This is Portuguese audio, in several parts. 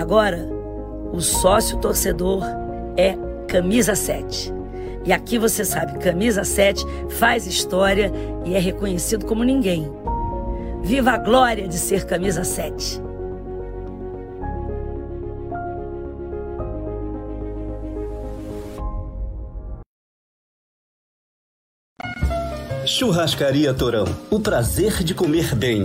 Agora, o sócio torcedor é Camisa 7. E aqui você sabe, Camisa 7 faz história e é reconhecido como ninguém. Viva a glória de ser Camisa 7. Churrascaria Torão. O prazer de comer bem.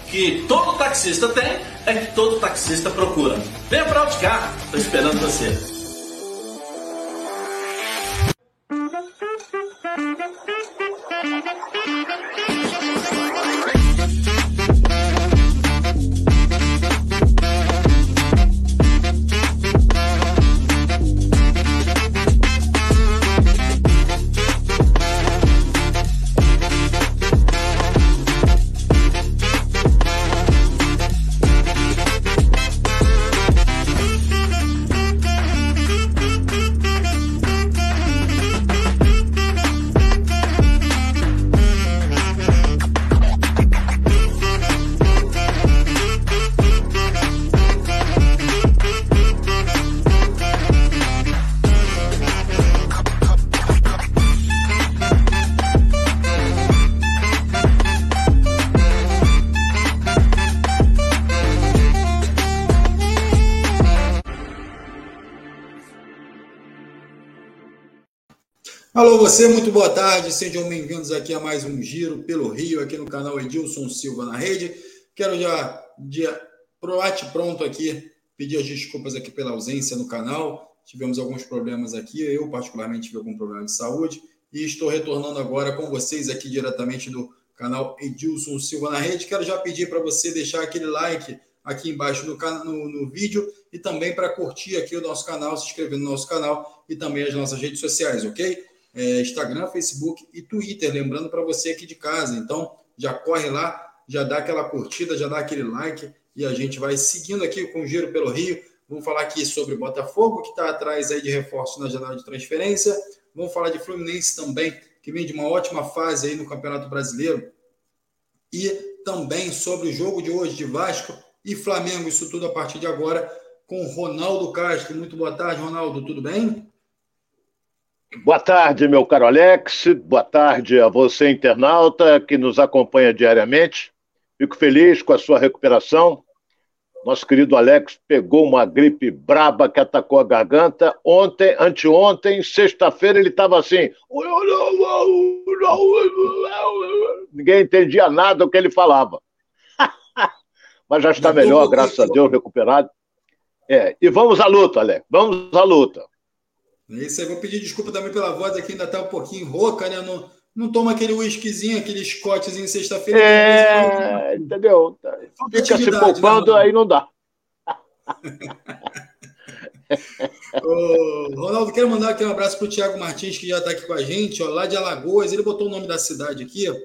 que todo taxista tem é que todo taxista procura. Venha para Auticar, estou esperando você. Você, muito boa tarde, sejam bem-vindos aqui a mais um Giro pelo Rio, aqui no canal Edilson Silva na Rede. Quero já, dia proate pronto aqui, pedir as desculpas aqui pela ausência no canal. Tivemos alguns problemas aqui, eu particularmente tive algum problema de saúde e estou retornando agora com vocês aqui diretamente do canal Edilson Silva na Rede. Quero já pedir para você deixar aquele like aqui embaixo no, no, no vídeo e também para curtir aqui o nosso canal, se inscrever no nosso canal e também as nossas redes sociais, ok? É, Instagram, Facebook e Twitter. Lembrando para você aqui de casa. Então, já corre lá, já dá aquela curtida, já dá aquele like e a gente vai seguindo aqui com o Giro pelo Rio. Vamos falar aqui sobre Botafogo, que está atrás aí de reforço na janela de transferência. Vamos falar de Fluminense também, que vem de uma ótima fase aí no Campeonato Brasileiro. E também sobre o jogo de hoje de Vasco e Flamengo. Isso tudo a partir de agora com Ronaldo Castro. Muito boa tarde, Ronaldo. Tudo bem? Boa tarde, meu caro Alex. Boa tarde a você, internauta, que nos acompanha diariamente. Fico feliz com a sua recuperação. Nosso querido Alex pegou uma gripe braba que atacou a garganta. Ontem, anteontem, sexta-feira, ele estava assim. Ninguém entendia nada do que ele falava. Mas já está melhor, graças a Deus, recuperado. É, e vamos à luta, Alex. Vamos à luta. É isso aí, vou pedir desculpa também pela voz aqui, ainda está um pouquinho rouca, né? Não, não toma aquele whiskyzinho, aquele scotchzinho sexta-feira. É, entendeu? Fica se poupando, né, aí não dá. Ô, Ronaldo, quero mandar aqui um abraço para o Thiago Martins, que já está aqui com a gente, ó, lá de Alagoas. Ele botou o nome da cidade aqui, ó,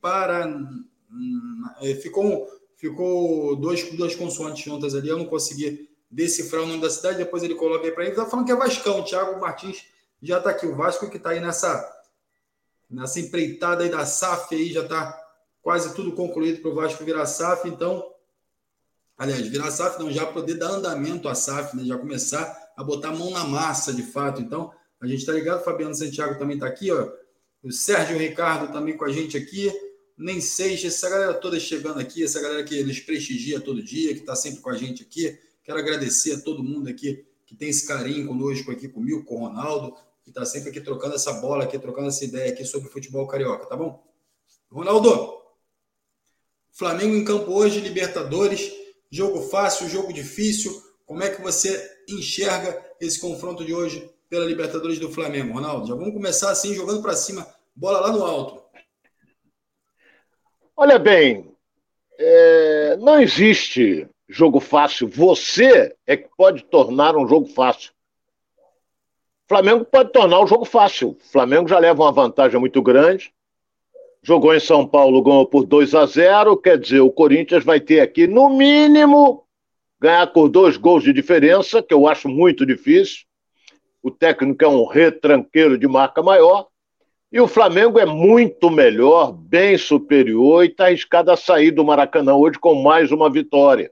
para hum, é, ficou, ficou dois, duas consoantes juntas ali, eu não consegui decifrar o nome da cidade, depois ele coloca aí para ele. Está falando que é Vascão, o Thiago Martins já está aqui o Vasco que está aí nessa, nessa empreitada aí da SAF aí, já está quase tudo concluído para o Vasco virar SAF, então, aliás, virar SAF não, já poder dar andamento à SAF, né, já começar a botar a mão na massa de fato, então, a gente está ligado, Fabiano Santiago também está aqui, ó, o Sérgio Ricardo também com a gente aqui, nem Seixas, essa galera toda chegando aqui, essa galera que nos prestigia todo dia, que está sempre com a gente aqui. Quero agradecer a todo mundo aqui que tem esse carinho conosco aqui comigo, com o Ronaldo, que está sempre aqui trocando essa bola aqui, trocando essa ideia aqui sobre futebol carioca, tá bom? Ronaldo, Flamengo em campo hoje, Libertadores, jogo fácil, jogo difícil. Como é que você enxerga esse confronto de hoje pela Libertadores do Flamengo, Ronaldo? Já vamos começar assim, jogando para cima, bola lá no alto. Olha bem, é, não existe jogo fácil. Você é que pode tornar um jogo fácil. Flamengo pode tornar o um jogo fácil. Flamengo já leva uma vantagem muito grande. Jogou em São Paulo, ganhou por 2 a 0. Quer dizer, o Corinthians vai ter aqui, no mínimo, ganhar por dois gols de diferença, que eu acho muito difícil. O técnico é um retranqueiro de marca maior. E o Flamengo é muito melhor, bem superior e está arriscado a sair do Maracanã hoje com mais uma vitória.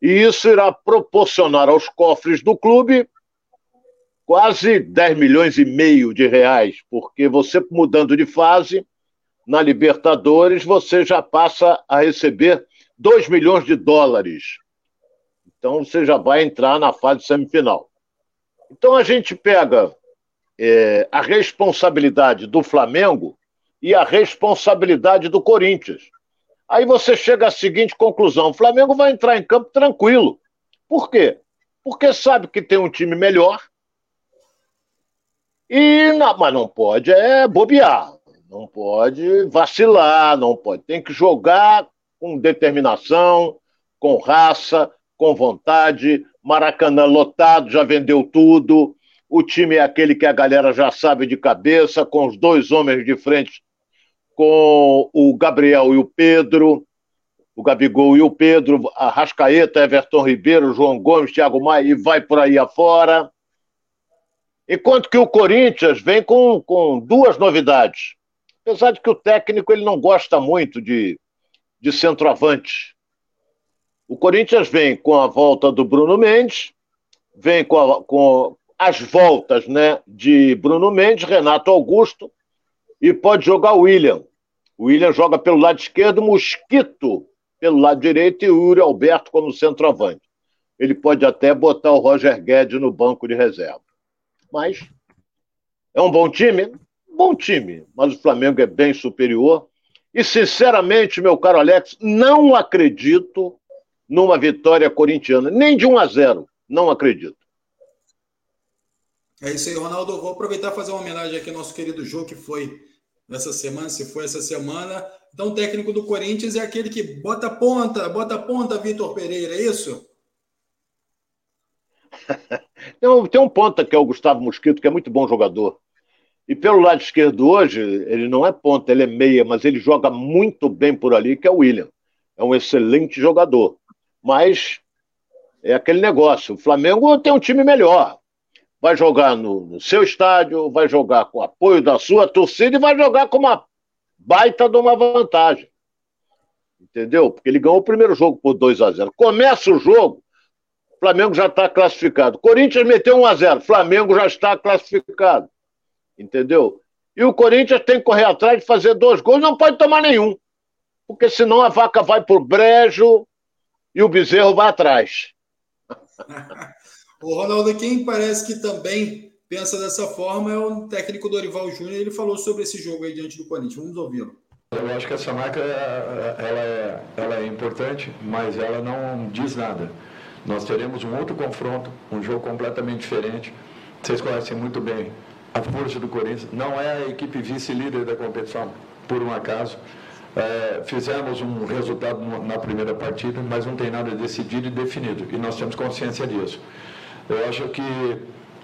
E isso irá proporcionar aos cofres do clube quase 10 milhões e meio de reais, porque você mudando de fase na Libertadores, você já passa a receber 2 milhões de dólares. Então você já vai entrar na fase semifinal. Então a gente pega é, a responsabilidade do Flamengo e a responsabilidade do Corinthians. Aí você chega à seguinte conclusão: o Flamengo vai entrar em campo tranquilo. Por quê? Porque sabe que tem um time melhor. E não, mas não pode é bobear, não pode vacilar, não pode. Tem que jogar com determinação, com raça, com vontade. Maracanã lotado, já vendeu tudo. O time é aquele que a galera já sabe de cabeça, com os dois homens de frente, com o Gabriel e o Pedro, o Gabigol e o Pedro, a Rascaeta, Everton Ribeiro, João Gomes, Thiago Maia, e vai por aí afora. Enquanto que o Corinthians vem com, com duas novidades. Apesar de que o técnico ele não gosta muito de, de centroavante. O Corinthians vem com a volta do Bruno Mendes, vem com, a, com, as voltas né, de Bruno Mendes, Renato Augusto e pode jogar o William. William joga pelo lado esquerdo, Mosquito pelo lado direito e o Yuri Alberto como centroavante. Ele pode até botar o Roger Guedes no banco de reserva. Mas é um bom time? Bom time, mas o Flamengo é bem superior. E, sinceramente, meu caro Alex, não acredito numa vitória corintiana, nem de 1 a 0. Não acredito. É isso aí, Ronaldo. Vou aproveitar e fazer uma homenagem aqui ao nosso querido Jô, que foi essa semana, se foi essa semana. Então, o técnico do Corinthians é aquele que bota ponta, bota ponta, Vitor Pereira, é isso? tem um ponta que é o Gustavo Mosquito, que é muito bom jogador. E pelo lado esquerdo hoje, ele não é ponta, ele é meia, mas ele joga muito bem por ali, que é o William. É um excelente jogador. Mas é aquele negócio. O Flamengo tem um time melhor vai jogar no, no, seu estádio, vai jogar com o apoio da sua torcida e vai jogar com uma baita de uma vantagem. Entendeu? Porque ele ganhou o primeiro jogo por 2 a 0 Começa o jogo, o Flamengo já está classificado. Corinthians meteu 1 a 0 Flamengo já está classificado. Entendeu? E o Corinthians tem que correr atrás de fazer dois gols, não pode tomar nenhum. Porque senão a vaca vai por brejo e o bezerro vai atrás. O Ronaldo, quem parece que também pensa dessa forma é o técnico Dorival Júnior. Ele falou sobre esse jogo aí diante do Corinthians. Vamos ouvi-lo. Eu acho que essa marca ela é, ela é importante, mas ela não diz nada. Nós teremos um outro confronto, um jogo completamente diferente. Vocês conhecem muito bem a força do Corinthians. Não é a equipe vice-líder da competição, por um acaso. É, fizemos um resultado na primeira partida, mas não tem nada decidido e definido. E nós temos consciência disso. Eu acho que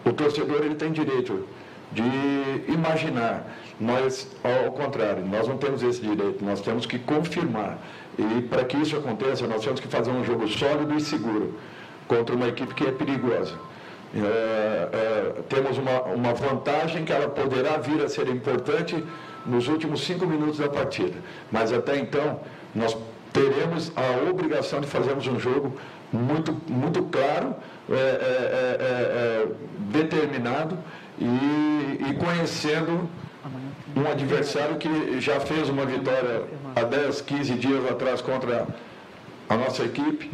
o torcedor ele tem direito de imaginar. Nós, ao contrário, nós não temos esse direito, nós temos que confirmar. E para que isso aconteça, nós temos que fazer um jogo sólido e seguro contra uma equipe que é perigosa. É, é, temos uma, uma vantagem que ela poderá vir a ser importante nos últimos cinco minutos da partida. Mas até então, nós teremos a obrigação de fazermos um jogo muito, muito claro, é, é, é, é determinado e, e conhecendo um adversário que já fez uma vitória há 10, 15 dias atrás contra a nossa equipe.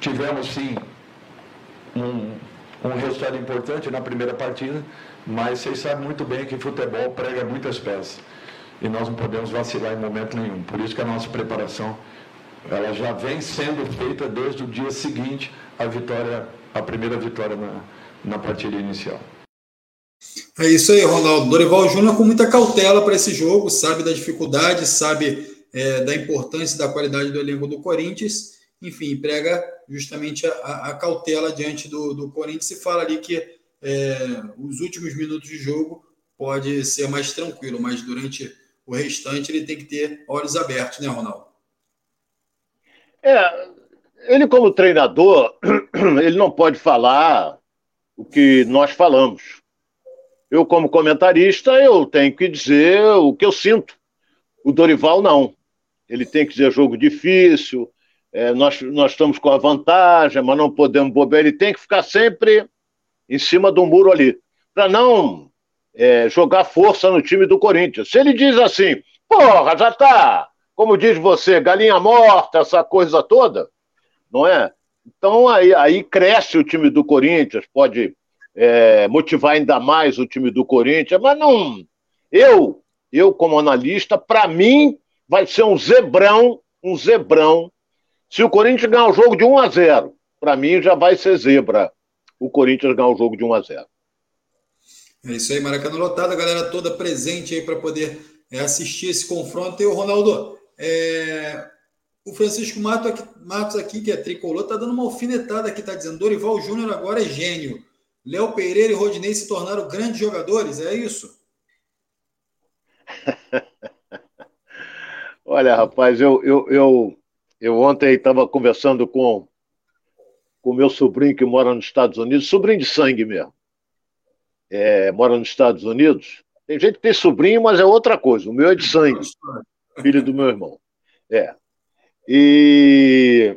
Tivemos sim um, um resultado importante na primeira partida, mas vocês sabem muito bem que futebol prega muitas peças. E nós não podemos vacilar em momento nenhum. Por isso que a nossa preparação ela já vem sendo feita desde o dia seguinte à vitória, a primeira vitória na, na partida inicial. É isso aí, Ronaldo. Dorival Júnior com muita cautela para esse jogo, sabe da dificuldade, sabe é, da importância da qualidade do elenco do Corinthians. Enfim, prega justamente a, a cautela diante do, do Corinthians e fala ali que é, os últimos minutos de jogo pode ser mais tranquilo, mas durante o restante ele tem que ter olhos abertos, né, Ronaldo? É, ele como treinador, ele não pode falar o que nós falamos. Eu, como comentarista, eu tenho que dizer o que eu sinto. O Dorival, não. Ele tem que dizer jogo difícil, é, nós, nós estamos com a vantagem, mas não podemos bobear. Ele tem que ficar sempre em cima do muro ali, para não é, jogar força no time do Corinthians. Se ele diz assim, porra, já tá, como diz você, galinha morta, essa coisa toda, não é? Então aí, aí cresce o time do Corinthians, pode é, motivar ainda mais o time do Corinthians, mas não. Eu, eu como analista, para mim vai ser um zebrão, um zebrão. Se o Corinthians ganhar o jogo de 1 a 0, para mim já vai ser zebra. O Corinthians ganhar o jogo de 1 a 0. É isso aí, Maracanã lotado, a galera toda presente aí para poder é, assistir esse confronto. E o Ronaldo, é, o Francisco Matos aqui, que é tricolor, tá dando uma alfinetada aqui, tá dizendo Dorival Júnior agora é gênio. Léo Pereira e Rodinei se tornaram grandes jogadores, é isso? Olha, rapaz, eu, eu, eu, eu ontem estava conversando com o meu sobrinho que mora nos Estados Unidos, sobrinho de sangue mesmo. É, mora nos Estados Unidos. Tem gente que tem sobrinho, mas é outra coisa. O meu é de sangue, filho do meu irmão. É. E,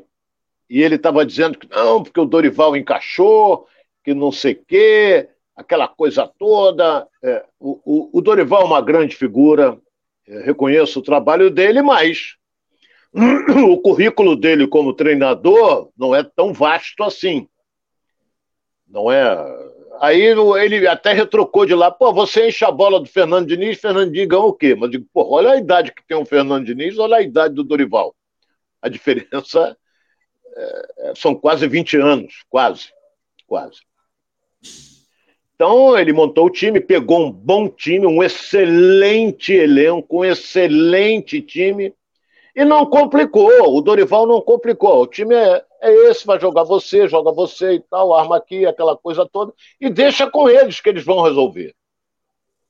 e ele estava dizendo que não, porque o Dorival encaixou, que não sei o quê, aquela coisa toda. É, o, o, Dorival é uma grande figura, é, reconheço o trabalho dele, mas o currículo dele como treinador não é tão vasto assim. Não é. Aí ele até retrocou de lá, pô, você enche a bola do Fernando Diniz, Fernando ganhou o quê? Mas digo, pô, olha a idade que tem o Fernando Diniz, olha a idade do Dorival. A diferença é são quase 20 anos, quase, quase. Então ele montou o time, pegou um bom time, um excelente elenco, um excelente time, e não complicou. O Dorival não complicou. O time é, é esse, vai jogar você, joga você e tal, arma aqui, aquela coisa toda, e deixa com eles que eles vão resolver.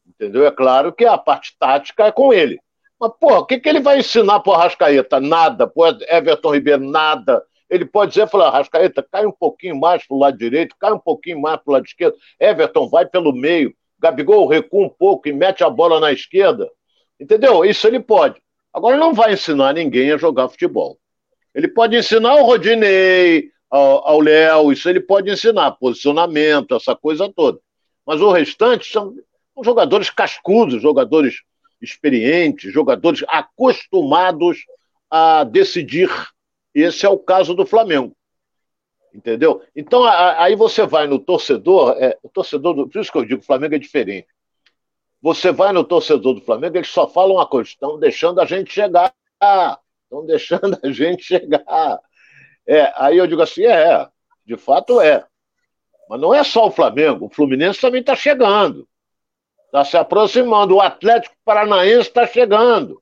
Entendeu? É claro que a parte tática é com ele. Mas, pô, o que, que ele vai ensinar pro Arrascaeta? Nada. Pro Everton Ribeiro, nada. Ele pode dizer, falar, Rascaeta, cai um pouquinho mais para o lado direito, cai um pouquinho mais para o lado esquerdo. Everton vai pelo meio. Gabigol recua um pouco e mete a bola na esquerda. Entendeu? Isso ele pode. Agora não vai ensinar ninguém a jogar futebol. Ele pode ensinar o Rodinei, ao Léo, isso ele pode ensinar, posicionamento, essa coisa toda. Mas o restante são, são jogadores cascudos, jogadores experientes, jogadores acostumados a decidir esse é o caso do Flamengo. Entendeu? Então, a, aí você vai no torcedor, é, o torcedor, do, por isso que eu digo, o Flamengo é diferente. Você vai no torcedor do Flamengo, eles só falam uma coisa: estão deixando a gente chegar. Estão deixando a gente chegar. É, aí eu digo assim: é, de fato é. Mas não é só o Flamengo, o Fluminense também está chegando. Está se aproximando. O Atlético Paranaense está chegando.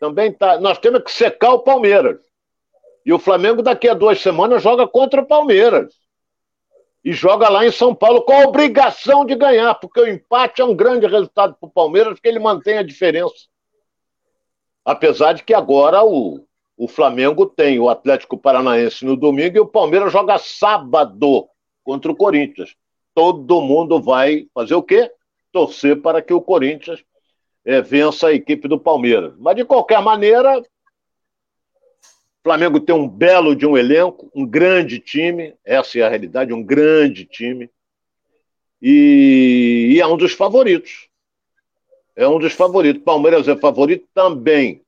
Também tá. Nós temos que secar o Palmeiras. E o Flamengo, daqui a duas semanas, joga contra o Palmeiras. E joga lá em São Paulo com a obrigação de ganhar, porque o empate é um grande resultado para o Palmeiras, porque ele mantém a diferença. Apesar de que agora o, o Flamengo tem o Atlético Paranaense no domingo e o Palmeiras joga sábado contra o Corinthians. todo mundo vai fazer o quê? Torcer para que o Corinthians é, vença a equipe do Palmeiras. Mas, de qualquer maneira, Flamengo tem um belo de um elenco, um grande time, essa é a realidade, um grande time, e, e é um dos favoritos. É um dos favoritos. Palmeiras é favorito também.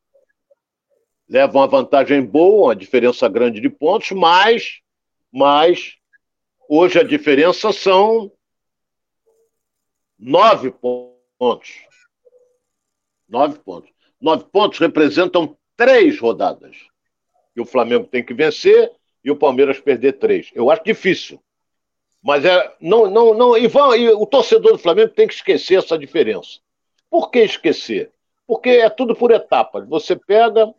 Leva uma vantagem boa, uma diferença grande de pontos, mas, mas hoje a diferença são nove pontos. Nove pontos. Nove pontos representam três rodadas. E o Flamengo tem que vencer e o Palmeiras perder três. Eu acho difícil. Mas é. Não, não, não. E, vão, e o torcedor do Flamengo tem que esquecer essa diferença. Por que esquecer? Porque é tudo por etapas. Você pega,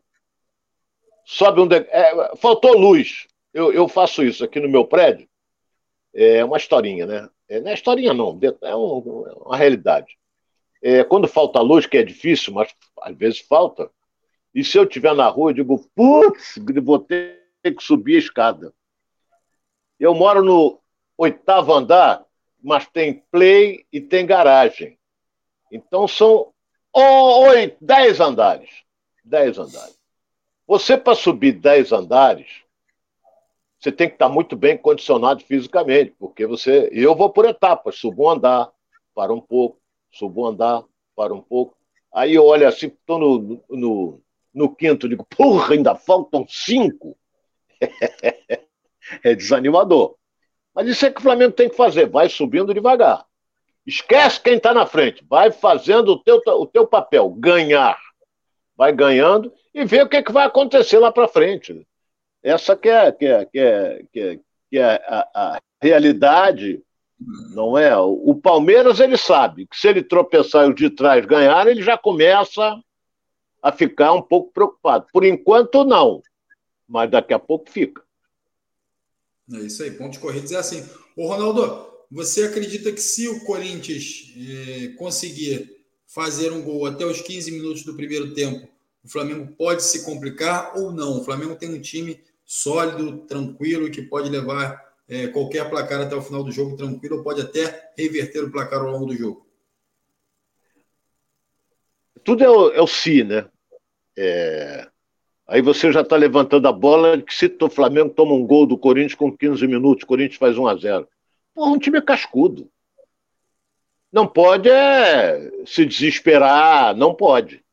sobe um. De... É, faltou luz. Eu, eu faço isso aqui no meu prédio. É uma historinha, né? É, não é historinha, não. É um, é uma realidade. É, quando falta luz, que é difícil, mas às vezes falta, e se eu estiver na rua, eu digo, putz, vou ter que subir a escada. Eu moro no oitavo andar, mas tem play e tem garagem. Então são oito, dez andares. Dez andares. Você, para subir dez andares, você tem que estar muito bem condicionado fisicamente, porque você. Eu vou por etapas, subo um andar, para um pouco, subo um andar, para um pouco. Aí eu olho assim, estou no, no, no quinto, digo, porra, ainda faltam cinco. é desanimador. Mas isso é que o Flamengo tem que fazer, vai subindo devagar. Esquece quem está na frente, vai fazendo o teu, o teu papel, ganhar. Vai ganhando e vê o que, é que vai acontecer lá para frente. Essa que é, que é, que é, que é, que é a, a realidade não é? O Palmeiras ele sabe que se ele tropeçar e os de trás ganhar, ele já começa a ficar um pouco preocupado. Por enquanto não, mas daqui a pouco fica. É isso aí, pontos corridos é assim. Ô Ronaldo, você acredita que se o Corinthians eh, conseguir fazer um gol até os 15 minutos do primeiro tempo, o Flamengo pode se complicar ou não? O Flamengo tem um time sólido, tranquilo, que pode levar é, qualquer placar até o final do jogo tranquilo, ou pode até reverter o placar ao longo do jogo? Tudo é o, é o si, né? É... Aí você já está levantando a bola que se o Flamengo toma um gol do Corinthians com 15 minutos, o Corinthians faz 1 a 0 Pô, um time é cascudo. Não pode é, se desesperar, não pode.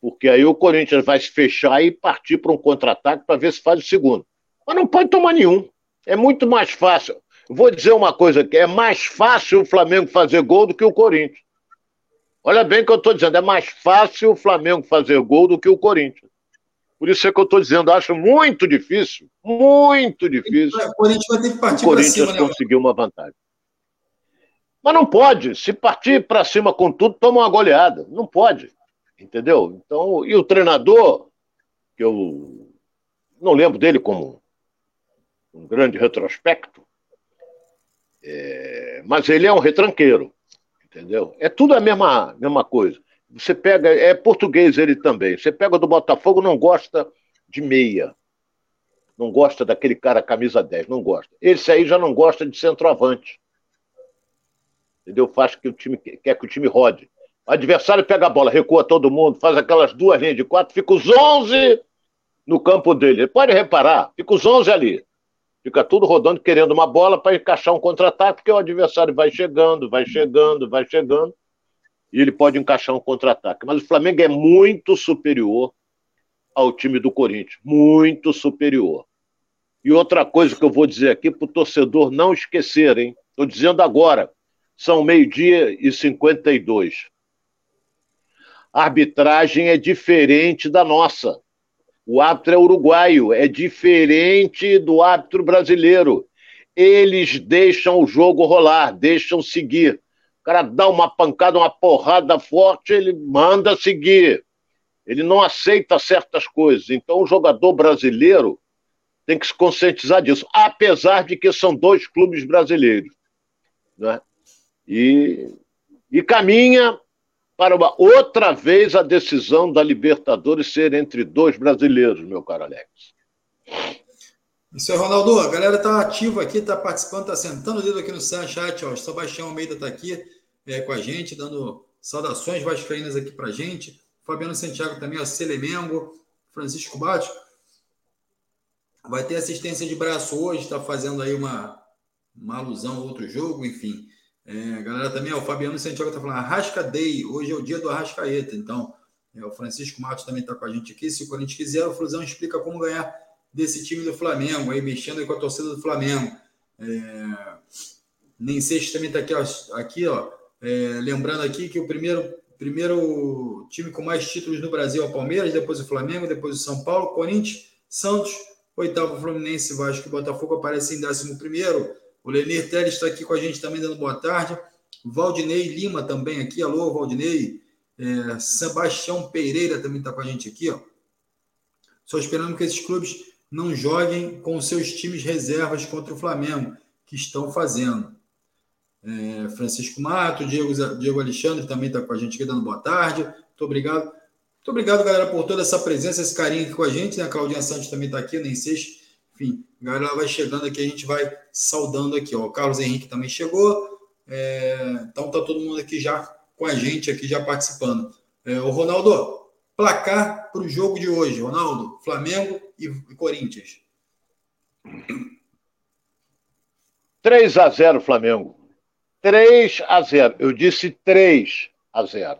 Porque aí o Corinthians vai se fechar e partir para um contra-ataque para ver se faz o segundo. Mas não pode tomar nenhum. É muito mais fácil. Vou dizer uma coisa que é mais fácil o Flamengo fazer gol do que o Corinthians. Olha bem o que eu estou dizendo, é mais fácil o Flamengo fazer gol do que o Corinthians. Por isso é que eu estou dizendo, acho muito difícil, muito difícil. O Corinthians vai ter que partir o Corinthians cima, né? conseguir uma vantagem. Mas não pode. Se partir para cima com tudo, toma uma goleada. Não pode. Entendeu? Então, e o treinador, que eu não lembro dele como um grande retrospecto, é, mas ele é um retranqueiro, entendeu? É tudo a mesma, mesma coisa. Você pega, é português ele também. Você pega do Botafogo, não gosta de meia. Não gosta daquele cara camisa 10, não gosta. Esse aí já não gosta de centroavante. Entendeu? Faz que o time quer que o time rode. O adversário pega a bola, recua todo mundo, faz aquelas duas linhas de quatro, fica os 11 no campo dele. Pode reparar, fica os 11 ali. Fica tudo rodando, querendo uma bola para encaixar um contra-ataque, porque o adversário vai chegando, vai chegando, vai chegando, e ele pode encaixar um contra-ataque. Mas o Flamengo é muito superior ao time do Corinthians, muito superior. E outra coisa que eu vou dizer aqui para o torcedor não esquecer, hein? Estou dizendo agora, são meio-dia e 52. A arbitragem é diferente da nossa. O árbitro é uruguaio, é diferente do árbitro brasileiro. Eles deixam o jogo rolar, deixam seguir. O cara dá uma pancada, uma porrada forte, ele manda seguir. Ele não aceita certas coisas. Então, o jogador brasileiro tem que se conscientizar disso, apesar de que são dois clubes brasileiros. Né? E, e caminha para uma outra vez a decisão da Libertadores ser entre dois brasileiros, meu caro Alex. Isso aí, Ronaldo. A galera tá ativa aqui, tá participando, tá sentando o dedo aqui no chat. O Sebastião Almeida tá aqui é, com a gente, dando saudações vascaínas aqui pra gente. Fabiano Santiago também, ó, Celemengo, Francisco Bato. Vai ter assistência de braço hoje, está fazendo aí uma, uma alusão a outro jogo, enfim. É, a galera também, ó, o Fabiano Santiago está falando Arrasca Day, hoje é o dia do Arrascaeta. Então, é, o Francisco Matos também está com a gente aqui. Se o Corinthians quiser, o Flusão explica como ganhar desse time do Flamengo, aí mexendo aí com a torcida do Flamengo. É, Nem Seixas também está aqui, ó, aqui, ó é, lembrando aqui que o primeiro, primeiro time com mais títulos no Brasil é o Palmeiras, depois o Flamengo, depois o São Paulo, Corinthians, Santos, oitavo Fluminense, Vasco e Botafogo aparecem em décimo primeiro. O Lenir Teles está aqui com a gente também dando boa tarde. Valdinei Lima também aqui. Alô, Valdinei. É, Sebastião Pereira também está com a gente aqui. Ó. Só esperando que esses clubes não joguem com seus times reservas contra o Flamengo, que estão fazendo. É, Francisco Mato, Diego, Diego Alexandre também está com a gente aqui dando boa tarde. Muito obrigado. Muito obrigado, galera, por toda essa presença, esse carinho aqui com a gente. Né? A Claudinha Santos também está aqui, nem sei. Enfim, a galera vai chegando aqui, a gente vai saudando aqui. Ó. O Carlos Henrique também chegou. É, então tá todo mundo aqui já com a gente, aqui já participando. É, o Ronaldo, placar para o jogo de hoje. Ronaldo, Flamengo e, e Corinthians. 3 a 0 Flamengo. 3 a 0. Eu disse 3 a 0.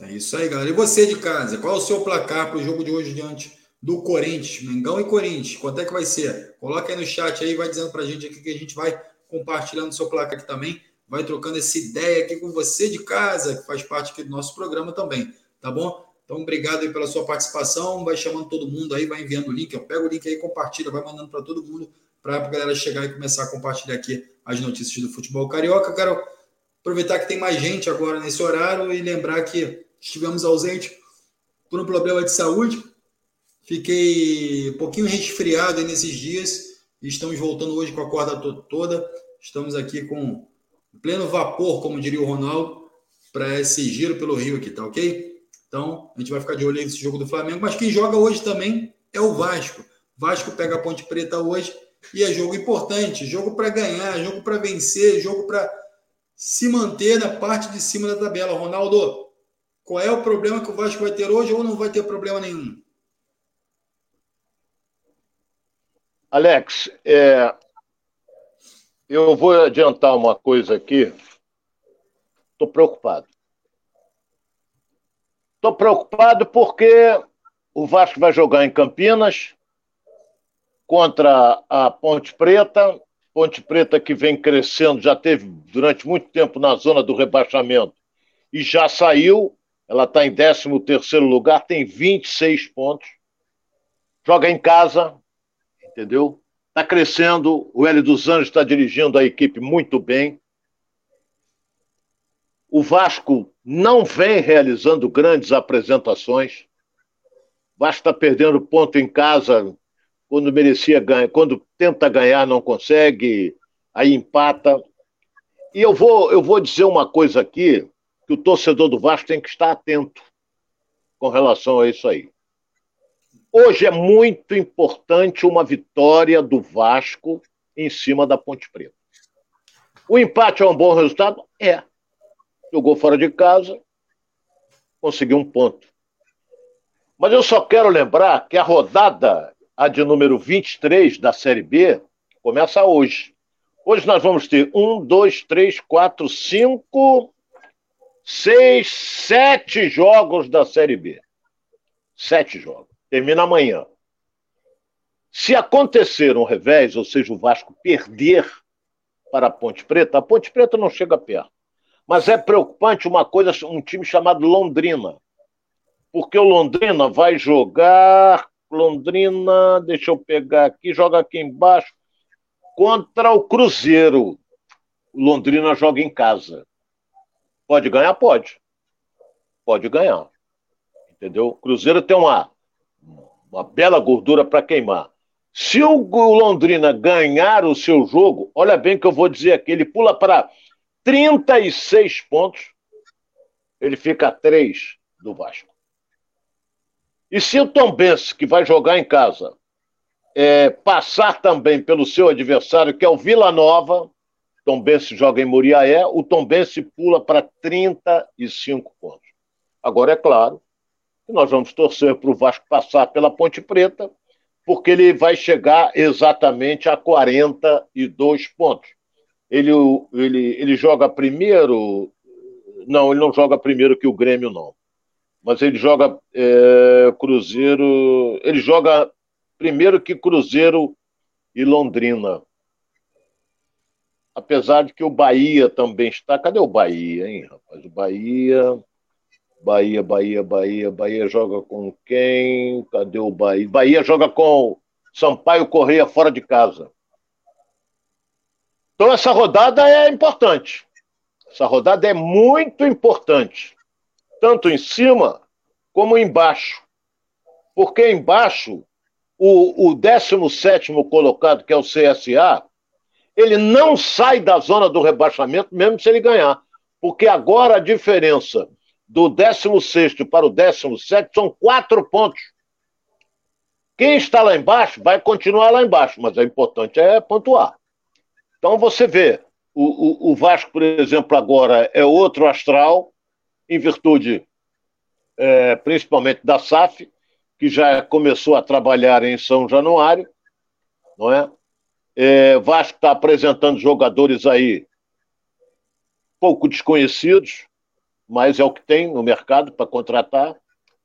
É isso aí, galera. E você de casa, qual é o seu placar para o jogo de hoje diante do Corinthians? Mengão e Corinthians, quanto é que vai ser? Coloca aí no chat aí, vai dizendo para a gente aqui que a gente vai compartilhando seu placar aqui também, vai trocando essa ideia aqui com você de casa, que faz parte aqui do nosso programa também, tá bom? Então, obrigado aí pela sua participação, vai chamando todo mundo aí, vai enviando o link, pega o link aí, compartilha, vai mandando para todo mundo, para a galera chegar e começar a compartilhar aqui as notícias do futebol carioca. Quero aproveitar que tem mais gente agora nesse horário e lembrar que estivemos ausentes por um problema de saúde. Fiquei um pouquinho resfriado nesses dias estamos voltando hoje com a corda toda. Estamos aqui com pleno vapor, como diria o Ronaldo, para esse giro pelo Rio aqui, tá ok? Então, a gente vai ficar de olho nesse jogo do Flamengo. Mas quem joga hoje também é o Vasco. Vasco pega a Ponte Preta hoje e é jogo importante, jogo para ganhar, jogo para vencer, jogo para se manter na parte de cima da tabela. Ronaldo, qual é o problema que o Vasco vai ter hoje ou não vai ter problema nenhum? Alex, é, eu vou adiantar uma coisa aqui. Estou preocupado. Estou preocupado porque o Vasco vai jogar em Campinas contra a Ponte Preta. Ponte Preta que vem crescendo, já teve durante muito tempo na zona do rebaixamento e já saiu. Ela está em 13 terceiro lugar, tem 26 pontos. Joga em casa, entendeu? Está crescendo. O Hélio dos Anjos está dirigindo a equipe muito bem. O Vasco não vem realizando grandes apresentações. O Vasco está perdendo ponto em casa quando merecia ganhar, quando tenta ganhar não consegue, aí empata. E eu vou, eu vou dizer uma coisa aqui que o torcedor do Vasco tem que estar atento com relação a isso aí. Hoje é muito importante uma vitória do Vasco em cima da Ponte Preta. O empate é um bom resultado? É. Jogou fora de casa, conseguiu um ponto. Mas eu só quero lembrar que a rodada, a de número 23 da Série B, começa hoje. Hoje nós vamos ter um, dois, três, quatro, cinco, seis, sete jogos da Série B. Sete jogos. Termina amanhã. Se acontecer um revés, ou seja, o Vasco perder para a Ponte Preta, a Ponte Preta não chega perto. Mas é preocupante uma coisa, um time chamado Londrina. Porque o Londrina vai jogar. Londrina, deixa eu pegar aqui, joga aqui embaixo, contra o Cruzeiro. Londrina joga em casa. Pode ganhar? Pode. Pode ganhar. Entendeu? Cruzeiro tem uma, uma bela gordura para queimar. Se o Londrina ganhar o seu jogo, olha bem que eu vou dizer aqui, ele pula para 36 pontos, ele fica a 3 do Vasco. E se o Tom que vai jogar em casa, é, passar também pelo seu adversário, que é o Vila Nova. Tom joga em Muriaé, o Tom pula para 35 pontos. Agora, é claro nós vamos torcer para o Vasco passar pela Ponte Preta, porque ele vai chegar exatamente a 42 pontos. Ele, ele, ele joga primeiro. Não, ele não joga primeiro que o Grêmio, não. Mas ele joga é, Cruzeiro. Ele joga primeiro que Cruzeiro e Londrina. Apesar de que o Bahia também está. Cadê o Bahia, hein, rapaz? O Bahia. Bahia, Bahia, Bahia, Bahia joga com quem? Cadê o Bahia? Bahia joga com Sampaio Correia fora de casa. Então essa rodada é importante. Essa rodada é muito importante. Tanto em cima como embaixo. Porque embaixo, o, o 17 colocado, que é o CSA, ele não sai da zona do rebaixamento, mesmo se ele ganhar. Porque agora a diferença do 16 para o 17 são quatro pontos. Quem está lá embaixo vai continuar lá embaixo, mas o importante é pontuar. Então você vê, o, o, o Vasco, por exemplo, agora é outro astral, em virtude é, principalmente da SAF, que já começou a trabalhar em São Januário, não é? é Vasco está apresentando jogadores aí pouco desconhecidos, mas é o que tem no mercado para contratar.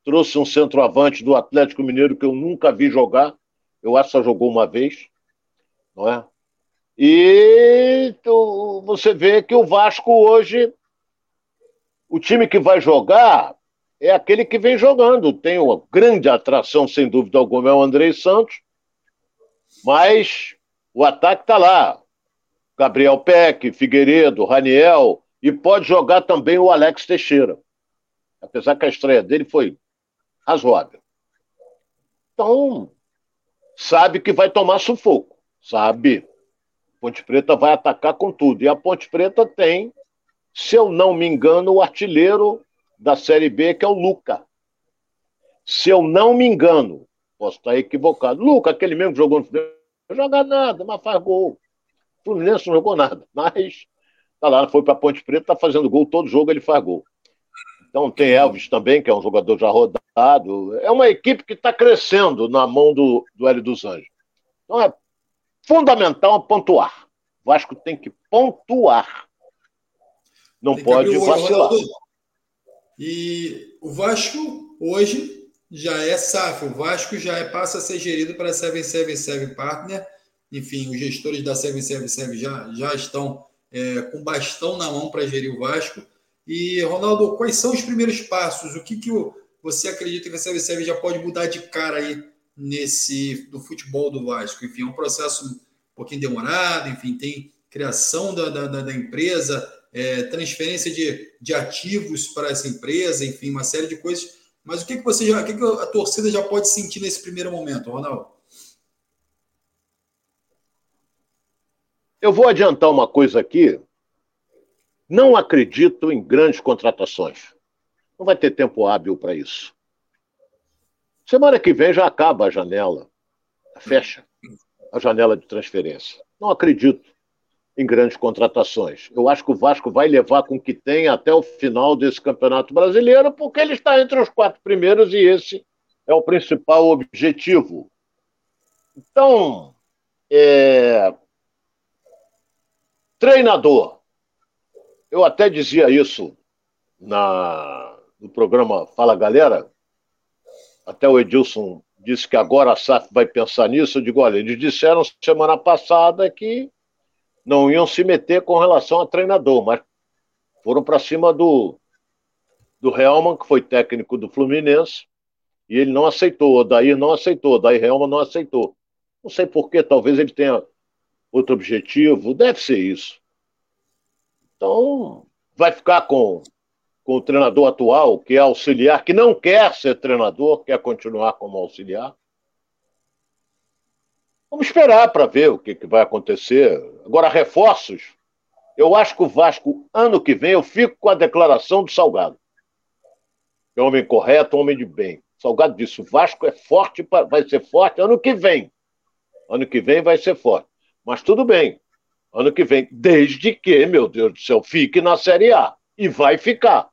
Trouxe um centroavante do Atlético Mineiro que eu nunca vi jogar. Eu acho que só jogou uma vez, não é? E tu, você vê que o Vasco hoje, o time que vai jogar é aquele que vem jogando. Tem uma grande atração, sem dúvida alguma, é o Andrei Santos, mas o ataque está lá. Gabriel Peck, Figueiredo, Raniel, e pode jogar também o Alex Teixeira. Apesar que a estreia dele foi razoável. Então, sabe que vai tomar sufoco. Sabe. Ponte Preta vai atacar com tudo. E a Ponte Preta tem, se eu não me engano, o artilheiro da Série B, que é o Luca. Se eu não me engano, posso estar equivocado. Luca, aquele mesmo que jogou no Fluminense, não joga nada, mas faz gol. O Fluminense não jogou nada, mas Tá lá, foi para Ponte Preta, tá fazendo gol, todo jogo ele faz gol. Então tem Elvis também, que é um jogador já rodado. É uma equipe que está crescendo na mão do, do Hélio dos Anjos. Então é fundamental pontuar. O Vasco tem que pontuar. Não tem pode vacilar. E o Vasco hoje já é SAF. O Vasco já é, passa a ser gerido para a 777 Partner. Enfim, os gestores da 777 já, já estão é, com bastão na mão para gerir o Vasco. E, Ronaldo, quais são os primeiros passos? O que, que você acredita que a CBCB já pode mudar de cara aí nesse do futebol do Vasco? Enfim, é um processo um pouquinho demorado, enfim, tem criação da, da, da empresa, é, transferência de, de ativos para essa empresa, enfim, uma série de coisas. Mas o que, que você já, o que, que a torcida já pode sentir nesse primeiro momento, Ronaldo? Eu vou adiantar uma coisa aqui. Não acredito em grandes contratações. Não vai ter tempo hábil para isso. Semana que vem já acaba a janela. Fecha a janela de transferência. Não acredito em grandes contratações. Eu acho que o Vasco vai levar com o que tem até o final desse Campeonato Brasileiro, porque ele está entre os quatro primeiros e esse é o principal objetivo. Então, é, Treinador. Eu até dizia isso na, no programa Fala Galera. Até o Edilson disse que agora a SAF vai pensar nisso. Eu digo, olha, eles disseram semana passada que não iam se meter com relação a treinador, mas foram para cima do, do Helman, que foi técnico do Fluminense, e ele não aceitou. Daí não aceitou, daí Helman não aceitou. Não sei porquê, talvez ele tenha outro objetivo, deve ser isso. Então, vai ficar com, com o treinador atual, que é auxiliar, que não quer ser treinador, quer continuar como auxiliar. Vamos esperar para ver o que, que vai acontecer. Agora, reforços. Eu acho que o Vasco, ano que vem, eu fico com a declaração do Salgado. É homem correto, homem de bem. Salgado disse: o Vasco é forte, vai ser forte ano que vem. Ano que vem vai ser forte. Mas tudo bem. Ano que vem, desde que, meu Deus do céu, fique na Série A. E vai ficar.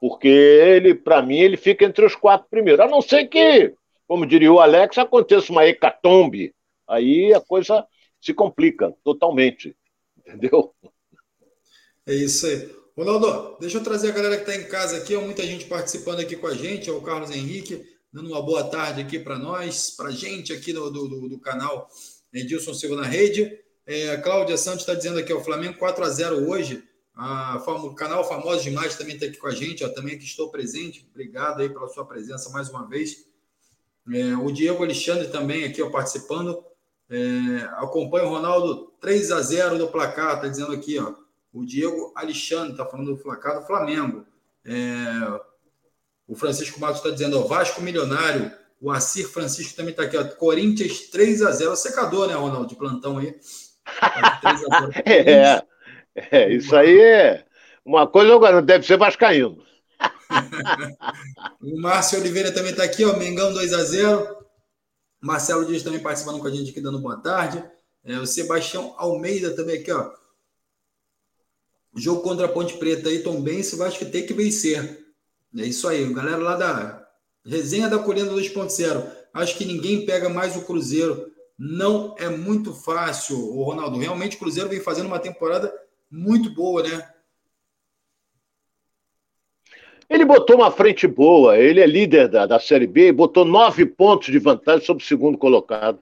Porque ele, para mim, ele fica entre os quatro primeiros. A não ser que, como diria o Alex, aconteça uma hecatombe. Aí a coisa se complica totalmente. Entendeu? É isso aí. Ronaldo, deixa eu trazer a galera que está em casa aqui, muita gente participando aqui com a gente, é o Carlos Henrique, dando uma boa tarde aqui para nós, para gente aqui do, do, do canal Edilson Silva na rede. É, Cláudia Santos está dizendo aqui, o Flamengo 4 a 0 hoje. A, o canal Famoso Demais também está aqui com a gente, ó, também que estou presente. Obrigado aí pela sua presença mais uma vez. É, o Diego Alexandre também aqui ó, participando. É, acompanha o Ronaldo 3 a 0 no placar, está dizendo aqui, ó. O Diego Alexandre está falando do placar do Flamengo. É, o Francisco Matos está dizendo, ó, Vasco milionário. O Assir Francisco também está aqui, ó. Corinthians 3 a 0 Secador, né, Ronaldo, de plantão aí. é, é, isso aí é uma coisa agora, deve ser vascaíno. o Márcio Oliveira também está aqui, ó. Mengão 2 a 0 Marcelo Dias também participando com a gente aqui, dando boa tarde. É, o Sebastião Almeida também aqui, ó. Jogo contra a Ponte Preta aí, Tom Bense, vai acho que tem que vencer. É isso aí, galera lá da Resenha da Colina 2.0. Acho que ninguém pega mais o Cruzeiro. Não é muito fácil, o Ronaldo. Realmente o Cruzeiro vem fazendo uma temporada muito boa, né? Ele botou uma frente boa, ele é líder da, da Série B, botou nove pontos de vantagem sobre o segundo colocado.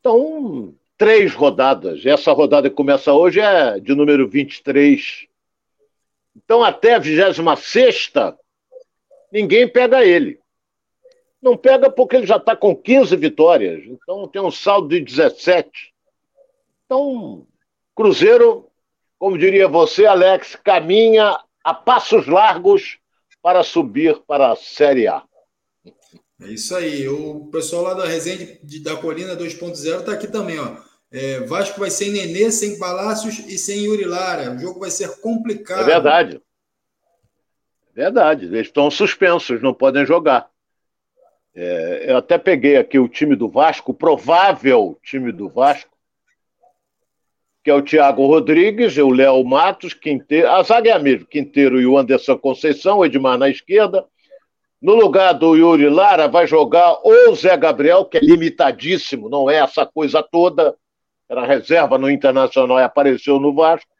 Então, três rodadas. Essa rodada que começa hoje é de número 23. Então, até a 26, ninguém pega ele. Não pega porque ele já está com 15 vitórias. Então, tem um saldo de 17. Então, Cruzeiro, como diria você, Alex, caminha a passos largos para subir para a Série A. É isso aí. O pessoal lá da resenha de, da Colina 2.0 está aqui também, ó. É, Vasco vai sem Nenê, sem Palácios e sem Yuri Lara. O jogo vai ser complicado. É verdade. Verdade. Eles estão suspensos, não podem jogar. É, eu até peguei aqui o time do Vasco, o provável time do Vasco, que é o Thiago Rodrigues, o Léo Matos, Quinteiro, a zaga é a mesma, Quinteiro e o Anderson Conceição, o Edmar na esquerda, no lugar do Yuri Lara, vai jogar o Zé Gabriel, que é limitadíssimo, não é essa coisa toda. Era reserva no Internacional e apareceu no Vasco.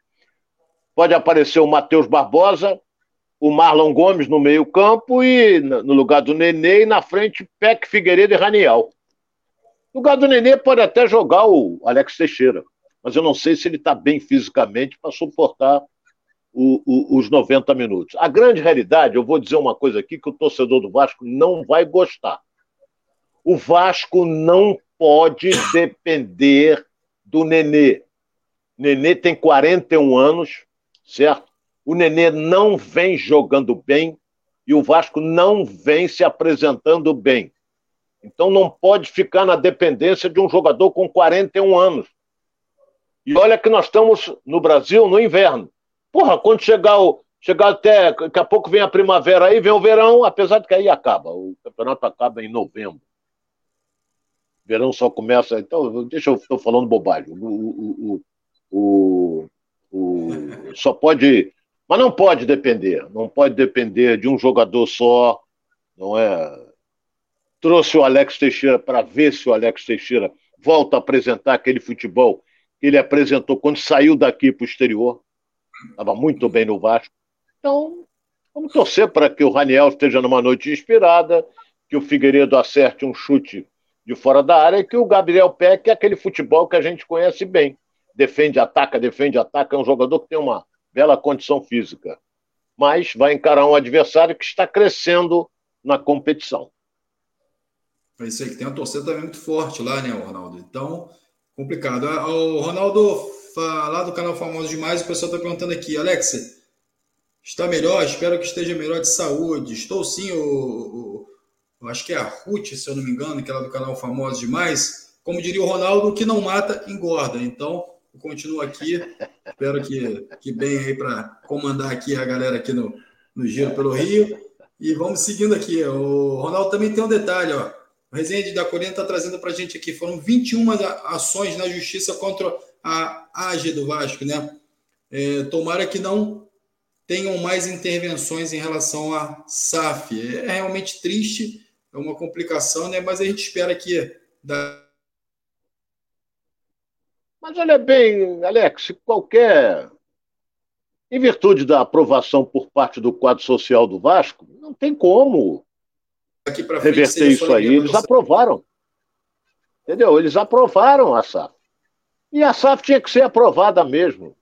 Pode aparecer o Matheus Barbosa, o Marlon Gomes no meio-campo e no lugar do Nenê e na frente Peck, Figueiredo e Raniel. No lugar do Nenê pode até jogar o Alex Teixeira, mas eu não sei se ele está bem fisicamente para suportar o, o, os 90 minutos. A grande realidade, eu vou dizer uma coisa aqui que o torcedor do Vasco não vai gostar. O Vasco não pode depender do Nenê. Nenê tem 41 anos, certo? O Nenê não vem jogando bem e o Vasco não vem se apresentando bem. Então não pode ficar na dependência de um jogador com 41 anos. E olha que nós estamos no Brasil no inverno. Porra, quando chegar o. Chegar até. Daqui a pouco vem a primavera aí, vem o verão, apesar de que aí acaba. O campeonato acaba em novembro. Verão só começa. Então, deixa eu. Estou falando bobagem. O, o, o, o, só pode. Mas não pode depender. Não pode depender de um jogador só. Não é. Trouxe o Alex Teixeira para ver se o Alex Teixeira volta a apresentar aquele futebol que ele apresentou quando saiu daqui para o exterior estava muito bem no Vasco. Então, vamos torcer para que o Raniel esteja numa noite inspirada, que o Figueiredo acerte um chute de fora da área e que o Gabriel Peck é aquele futebol que a gente conhece bem. Defende, ataca, defende, ataca. É um jogador que tem uma bela condição física. Mas vai encarar um adversário que está crescendo na competição. É isso aí, que tem uma torcida também muito forte lá, né, Ronaldo? Então, complicado. Ah, o Ronaldo lá do canal Famoso Demais, o pessoal está perguntando aqui, Alexa, está melhor? Espero que esteja melhor de saúde. Estou sim, o, o, acho que é a Ruth, se eu não me engano, que é lá do canal Famoso Demais. Como diria o Ronaldo, o que não mata, engorda. Então, continuo aqui. Espero que, que bem aí para comandar aqui a galera aqui no, no Giro pelo Rio. E vamos seguindo aqui. O Ronaldo também tem um detalhe, ó. O Resende da Colina está trazendo para a gente aqui. Foram 21 ações na justiça contra a AGE do Vasco, né? É, tomara que não tenham mais intervenções em relação à SAF. É realmente triste, é uma complicação, né? Mas a gente espera que. Da... Mas olha bem, Alex, qualquer. Em virtude da aprovação por parte do quadro social do Vasco, não tem como reverter isso aí. Eles aprovaram. Entendeu? Eles aprovaram a SAF. E a SAF tinha que ser aprovada mesmo.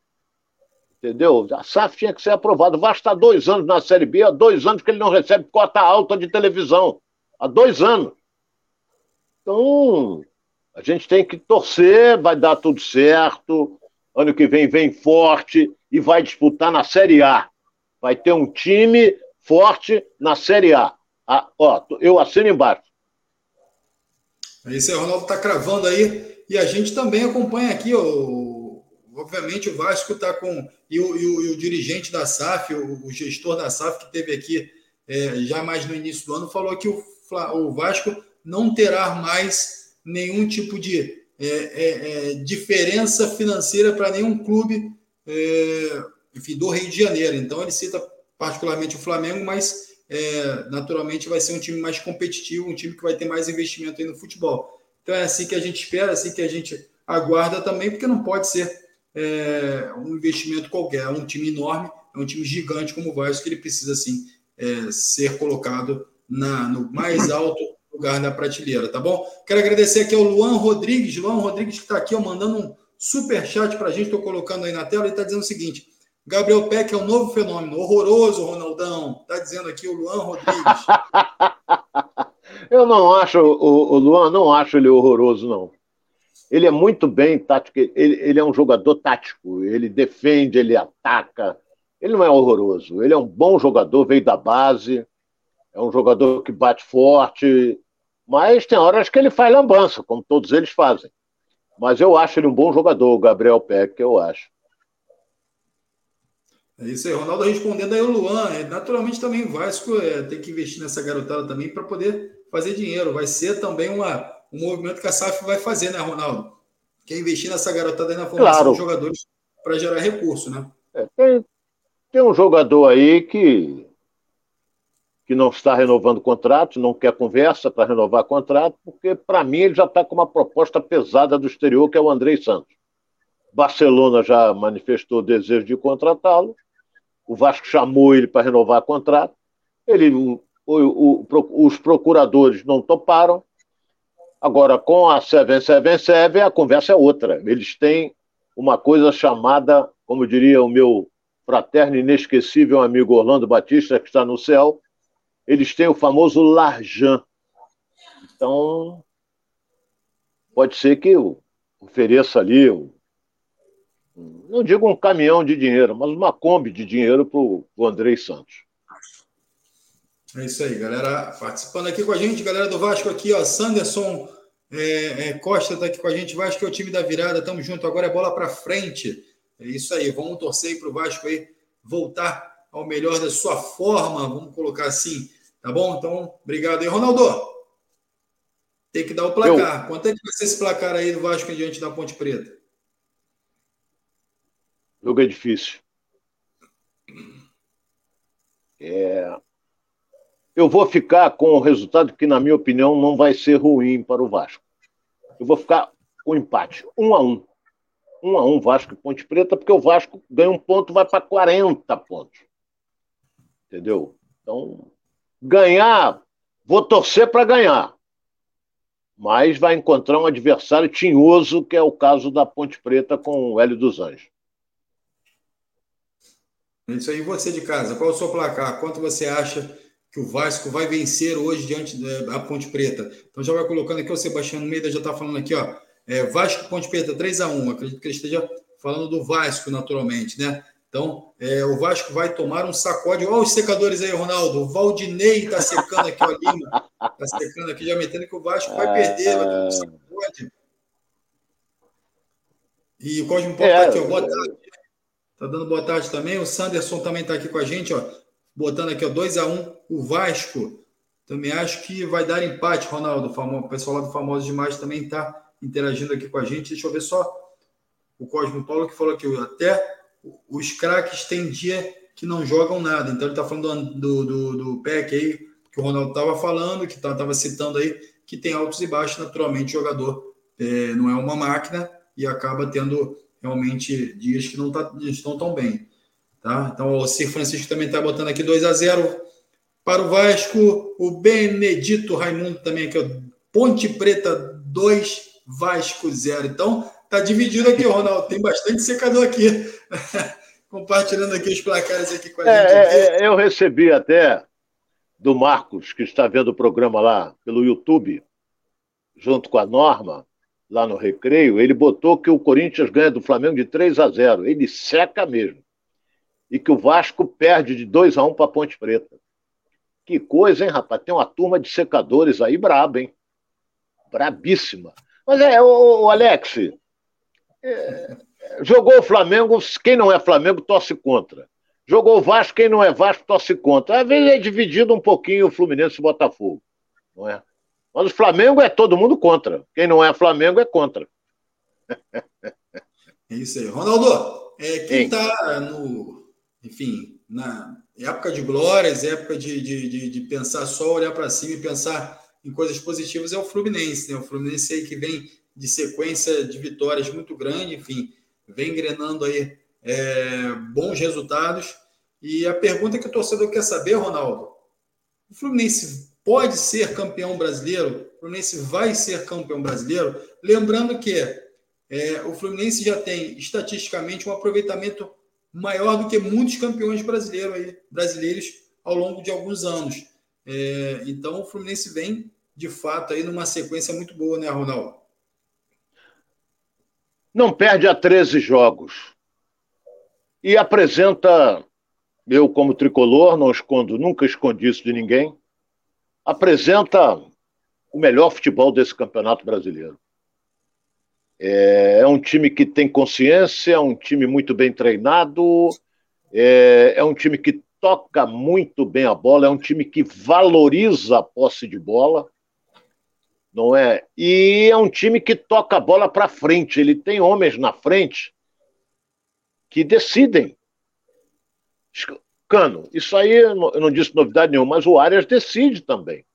Entendeu? A SAF tinha que ser aprovada. O Vasco está dois anos na Série B, há dois anos que ele não recebe cota alta de televisão. Há dois anos. Então, a gente tem que torcer, vai dar tudo certo. Ano que vem vem forte e vai disputar na Série A. Vai ter um time forte na Série A. Ah, ó, eu assino embaixo. É isso aí, o Ronaldo está cravando aí. E a gente também acompanha aqui, ó, obviamente o Vasco está com. E o, e, o, e o, dirigente da SAF, o, o, gestor da SAF, que teve aqui é, já mais no início do ano, falou que o, o Vasco não terá mais nenhum tipo de é, é, é diferença financeira para nenhum clube é, enfim, do Rio de Janeiro. Então ele cita particularmente o Flamengo, mas é, naturalmente vai ser um time mais competitivo, um time que vai ter mais investimento aí no futebol. Então é assim que a gente espera, assim que a gente aguarda também, porque não pode ser é, um investimento qualquer, é um time enorme, é um time gigante como o Vasco, que ele precisa assim é, ser colocado na, no mais alto lugar da prateleira, tá bom? Quero agradecer aqui ao Luan Rodrigues, Luan Rodrigues que está aqui ó, mandando um super chat para a gente, estou colocando aí na tela, ele está dizendo o seguinte: Gabriel Peck é um novo fenômeno. Horroroso, Ronaldão. Está dizendo aqui o Luan Rodrigues. Eu não acho, o, o, Luan, não acho ele horroroso, não. Ele é muito bem tático, ele, ele é um jogador tático, ele defende, ele ataca. Ele não é horroroso, ele é um bom jogador, veio da base, é um jogador que bate forte, mas tem horas que ele faz lambança, como todos eles fazem. Mas eu acho ele um bom jogador, o Gabriel Peck, eu acho. É isso aí, Ronaldo respondendo aí o Luan. É, naturalmente também o Vasco é, tem que investir nessa garotada também para poder fazer dinheiro. Vai ser também uma, um movimento que a SAF vai fazer, né, Ronaldo? Quer investir nessa garotada aí na formação claro. dos jogadores para gerar recurso, né? É, tem, tem um jogador aí que, que não está renovando contrato, não quer conversa para renovar contrato, porque para mim ele já está com uma proposta pesada do exterior, que é o Andrei Santos. Barcelona já manifestou desejo de contratá-lo o Vasco chamou ele para renovar contrato, ele, o, o, o, os procuradores não toparam. Agora, com a 777, a conversa é outra. Eles têm uma coisa chamada, como diria o meu fraterno inesquecível amigo Orlando Batista, que está no céu, eles têm o famoso Larjan. Então, pode ser que ofereça ali não digo um caminhão de dinheiro, mas uma Kombi de dinheiro para o Andrei Santos. É isso aí, galera. Participando aqui com a gente, galera do Vasco aqui, ó. Sanderson é, é, Costa está aqui com a gente. Vasco é o time da virada, tamo junto. Agora é bola para frente. É isso aí, vamos torcer para o Vasco aí voltar ao melhor da sua forma, vamos colocar assim, tá bom? Então, obrigado aí, Ronaldo. Tem que dar o placar. Eu... Quanto é que vai ser esse placar aí do Vasco diante da Ponte Preta? jogo é difícil. É... Eu vou ficar com o resultado que, na minha opinião, não vai ser ruim para o Vasco. Eu vou ficar com um empate, um a um. Um a um, Vasco e Ponte Preta, porque o Vasco ganha um ponto, vai para 40 pontos. Entendeu? Então, ganhar, vou torcer para ganhar. Mas vai encontrar um adversário tinhoso, que é o caso da Ponte Preta com o Hélio dos Anjos. É isso aí, você de casa, qual é o seu placar? Quanto você acha que o Vasco vai vencer hoje diante da Ponte Preta? Então já vai colocando aqui, o Sebastião Meida já está falando aqui, ó. É, Vasco Ponte Preta 3 a 1 Acredito que ele esteja falando do Vasco, naturalmente, né? Então, é, o Vasco vai tomar um sacode. Olha os secadores aí, Ronaldo. O Valdinei está secando aqui, o Lima. Está secando aqui, já metendo que o Vasco vai perder, vai tomar um sacode. E o Cosmo Paulo está é, aqui, ó. Boa tarde. Tá dando boa tarde também. O Sanderson também está aqui com a gente, ó. Botando aqui, ó, 2 a 1 um, o Vasco. Também acho que vai dar empate, Ronaldo. O pessoal lá do Famoso Demais também está interagindo aqui com a gente. Deixa eu ver só o Cosmo Paulo que falou que até os craques têm dia que não jogam nada. Então ele está falando do, do, do PEC aí, que o Ronaldo estava falando, que estava tá, citando aí, que tem altos e baixos, naturalmente, o jogador é, não é uma máquina e acaba tendo realmente dias que não tá, estão tão bem. Tá? Então o Sir Francisco também está botando aqui 2 a 0 para o Vasco. O Benedito Raimundo também aqui, Ponte Preta 2, Vasco 0. Então tá dividido aqui, Ronaldo. Tem bastante secador aqui. Compartilhando aqui os placares aqui com a é, gente. É, é, eu recebi até do Marcos, que está vendo o programa lá pelo YouTube, junto com a Norma, lá no Recreio, ele botou que o Corinthians ganha do Flamengo de 3 a 0. Ele seca mesmo. E que o Vasco perde de 2 a 1 para Ponte Preta. Que coisa, hein, rapaz? Tem uma turma de secadores aí braba, hein? Brabíssima. Mas é, o, o Alex, é, jogou o Flamengo, quem não é Flamengo torce contra. Jogou o Vasco, quem não é Vasco torce contra. Às vezes é dividido um pouquinho o Fluminense e o Botafogo, não é? Mas o Flamengo é todo mundo contra. Quem não é Flamengo é contra. É isso aí. Ronaldo, é, quem está no. Enfim, na época de glórias, época de, de, de, de pensar só olhar para cima e pensar em coisas positivas é o Fluminense, né? O Fluminense aí que vem de sequência de vitórias muito grande, enfim, vem engrenando aí é, bons resultados. E a pergunta que o torcedor quer saber, Ronaldo, o Fluminense pode ser campeão brasileiro? O Fluminense vai ser campeão brasileiro? Lembrando que é, o Fluminense já tem estatisticamente um aproveitamento maior do que muitos campeões brasileiros, aí, brasileiros ao longo de alguns anos. É, então o Fluminense vem de fato aí numa sequência muito boa, né, Ronaldo? Não perde a 13 jogos e apresenta, eu como tricolor, não escondo, nunca escondi isso de ninguém, apresenta o melhor futebol desse campeonato brasileiro. É, é um time que tem consciência, é um time muito bem treinado, é, é um time que toca muito bem a bola, é um time que valoriza a posse de bola, não é? E é um time que toca a bola para frente. Ele tem homens na frente que decidem. Cano, isso aí eu não disse novidade nenhuma, mas o Arias decide também.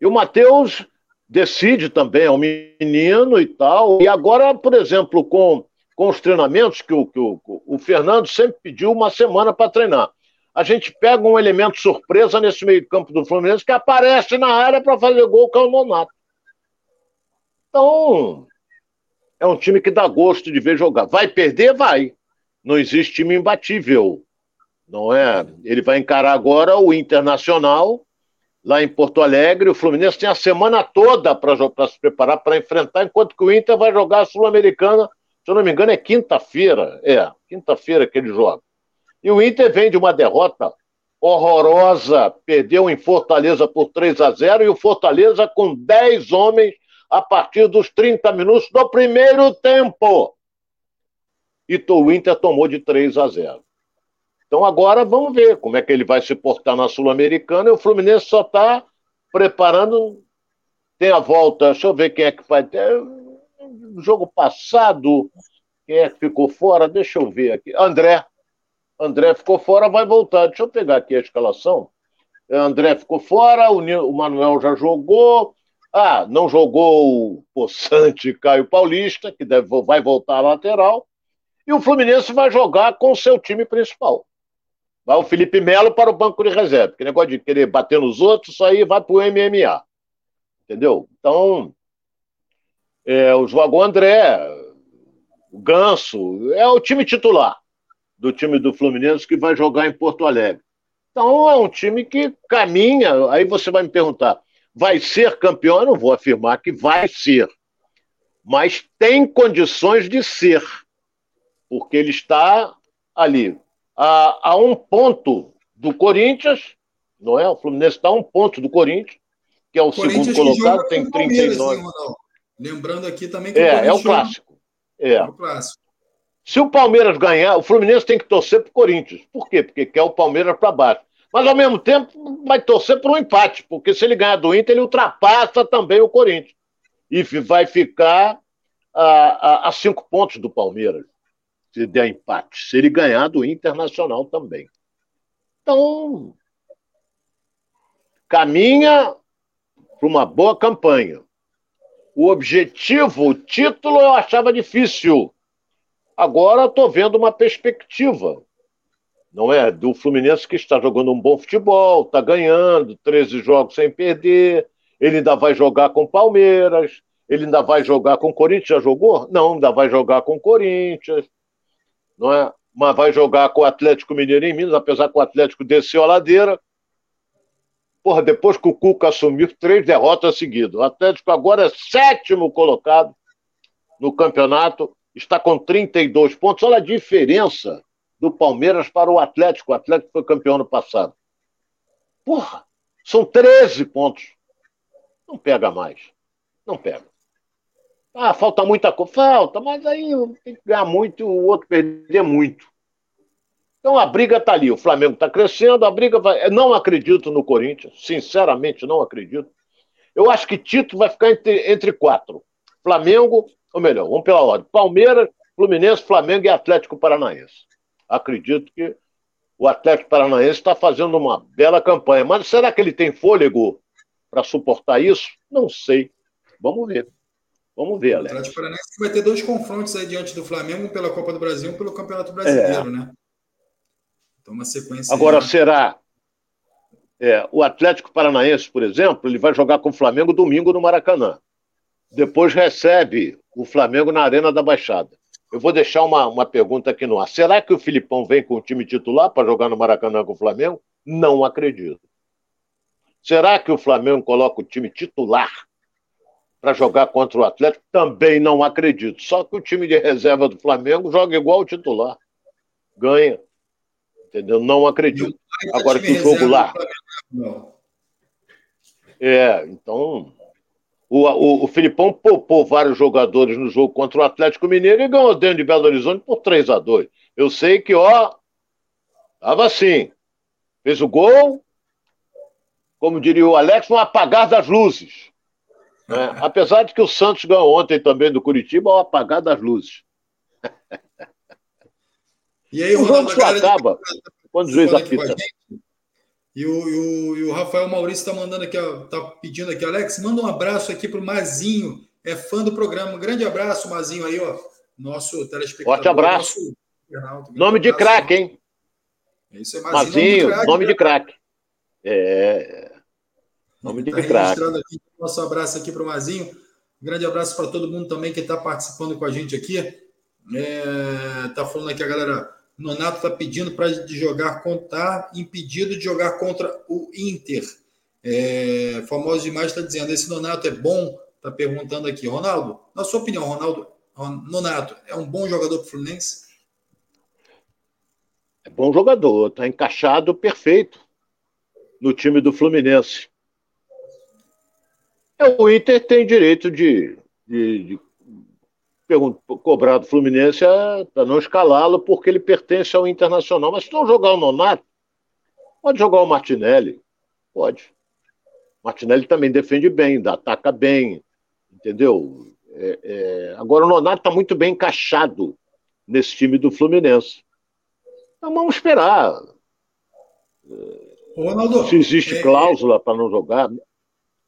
E o Matheus decide também, é um menino e tal. E agora, por exemplo, com, com os treinamentos que o, que o, o Fernando sempre pediu uma semana para treinar. A gente pega um elemento surpresa nesse meio-campo do Fluminense que aparece na área para fazer gol, é o Nonato. Então, é um time que dá gosto de ver jogar. Vai perder? Vai não existe time imbatível, não é? Ele vai encarar agora o Internacional lá em Porto Alegre. O Fluminense tem a semana toda para se preparar para enfrentar, enquanto que o Inter vai jogar a Sul-Americana. Se eu não me engano, é quinta-feira. É, quinta-feira que ele joga. E o Inter vem de uma derrota horrorosa, perdeu em Fortaleza por 3 a 0 e o Fortaleza com 10 homens a partir dos 30 minutos do primeiro tempo e o Inter tomou de 3 a 0. Então agora vamos ver como é que ele vai se portar na Sul-Americana e o Fluminense só está preparando. Tem a volta, deixa eu ver quem é que vai ter. Jogo passado, quem é que ficou fora? Deixa eu ver aqui. André. André ficou fora, vai voltar. Deixa eu pegar aqui a escalação. André ficou fora, o Manuel já jogou. Ah, não jogou o Poçante Caio Paulista, que deve, vai voltar à lateral. E o Fluminense vai jogar com o seu time principal. Vai o Felipe Melo para o banco de reserva. Que negócio de querer bater nos outros, isso aí vai para o MMA. Entendeu? Então, é, o João André, o Ganso, é o time titular do time do Fluminense que vai jogar em Porto Alegre. Então é um time que caminha. Aí você vai me perguntar, vai ser campeão? Eu não vou afirmar que vai ser, mas tem condições de ser porque ele está ali a, a um ponto do Corinthians, não é? O Fluminense está a um ponto do Corinthians, que é o, o segundo colocado, tem 39. Né, Lembrando aqui também que é, é o clássico. É. é o clássico. Se o Palmeiras ganhar, o Fluminense tem que torcer para o Corinthians. Por quê? Porque quer o Palmeiras para baixo. Mas ao mesmo tempo vai torcer por um empate, porque se ele ganhar do Inter, ele ultrapassa também o Corinthians. E vai ficar a, a, a cinco pontos do Palmeiras, se der empate. Se ele ganhar do Internacional também. Então, caminha para uma boa campanha. O objetivo, o título, eu achava difícil. Agora estou vendo uma perspectiva. Não é? Do Fluminense que está jogando um bom futebol, está ganhando, 13 jogos sem perder. Ele ainda vai jogar com Palmeiras, ele ainda vai jogar com Corinthians. Já jogou? Não, ainda vai jogar com Corinthians. Não é? Mas vai jogar com o Atlético Mineiro em Minas, apesar que o Atlético desceu a ladeira. Porra, depois que o Cuca assumiu, três derrotas seguidas. O Atlético agora é sétimo colocado no campeonato, está com 32 pontos. Olha a diferença do Palmeiras para o Atlético. O Atlético foi campeão no passado. Porra, são 13 pontos. Não pega mais. Não pega. Ah, falta muita coisa. Falta, mas aí tem que ganhar muito, o outro perder muito. Então a briga está ali. O Flamengo está crescendo, a briga vai. Eu não acredito no Corinthians, sinceramente não acredito. Eu acho que Tito vai ficar entre, entre quatro: Flamengo, ou melhor, vamos pela ordem: Palmeiras, Fluminense, Flamengo e Atlético Paranaense. Acredito que o Atlético Paranaense está fazendo uma bela campanha. Mas será que ele tem fôlego para suportar isso? Não sei. Vamos ver. Vamos ver, Alex. O Atlético Paranaense vai ter dois confrontos aí diante do Flamengo, pela Copa do Brasil e pelo Campeonato Brasileiro, é. né? Então, uma sequência. Agora, aí... será. É, o Atlético Paranaense, por exemplo, ele vai jogar com o Flamengo domingo no Maracanã. Depois recebe o Flamengo na Arena da Baixada. Eu vou deixar uma, uma pergunta aqui no ar. Será que o Filipão vem com o time titular para jogar no Maracanã com o Flamengo? Não acredito. Será que o Flamengo coloca o time titular para jogar contra o Atlético? Também não acredito. Só que o time de reserva do Flamengo joga igual o titular. Ganha. Entendeu? Não acredito. Agora que o jogo lá. É, então. O, o, o Filipão poupou vários jogadores no jogo contra o Atlético Mineiro e ganhou dentro de Belo Horizonte por 3 a 2 Eu sei que, ó, tava assim. Fez o gol, como diria o Alex, um apagar das luzes. Né? Apesar de que o Santos ganhou ontem também do Curitiba, ao apagar das luzes. E aí, o jogo só acaba quando o juiz apita. E o, e, o, e o, Rafael Maurício está mandando aqui, está pedindo aqui, Alex, manda um abraço aqui para o Mazinho, é fã do programa. Um grande abraço, Mazinho, aí, ó. Nosso telespectador. Forte abraço. Nosso, nome de craque, hein? É isso é Mazinho. Mazinho, nome de craque. Né? É. Nome de tá craque. Nosso abraço aqui para o Mazinho. Um grande abraço para todo mundo também que está participando com a gente aqui. É, tá falando aqui a galera Nonato está pedindo para jogar contra, tá impedido de jogar contra o Inter. É, famoso demais está dizendo: esse Nonato é bom? Está perguntando aqui. Ronaldo, na sua opinião, Ronaldo, Nonato é um bom jogador para o Fluminense? É bom jogador, está encaixado perfeito no time do Fluminense. É, o Inter tem direito de, de, de cobrar do Fluminense é para não escalá-lo porque ele pertence ao Internacional. Mas se não jogar o Nonato, pode jogar o Martinelli. Pode. Martinelli também defende bem, ataca bem, entendeu? É, é... Agora o Nonato está muito bem encaixado nesse time do Fluminense. Então vamos esperar. Ronaldo, se existe é, cláusula para não jogar.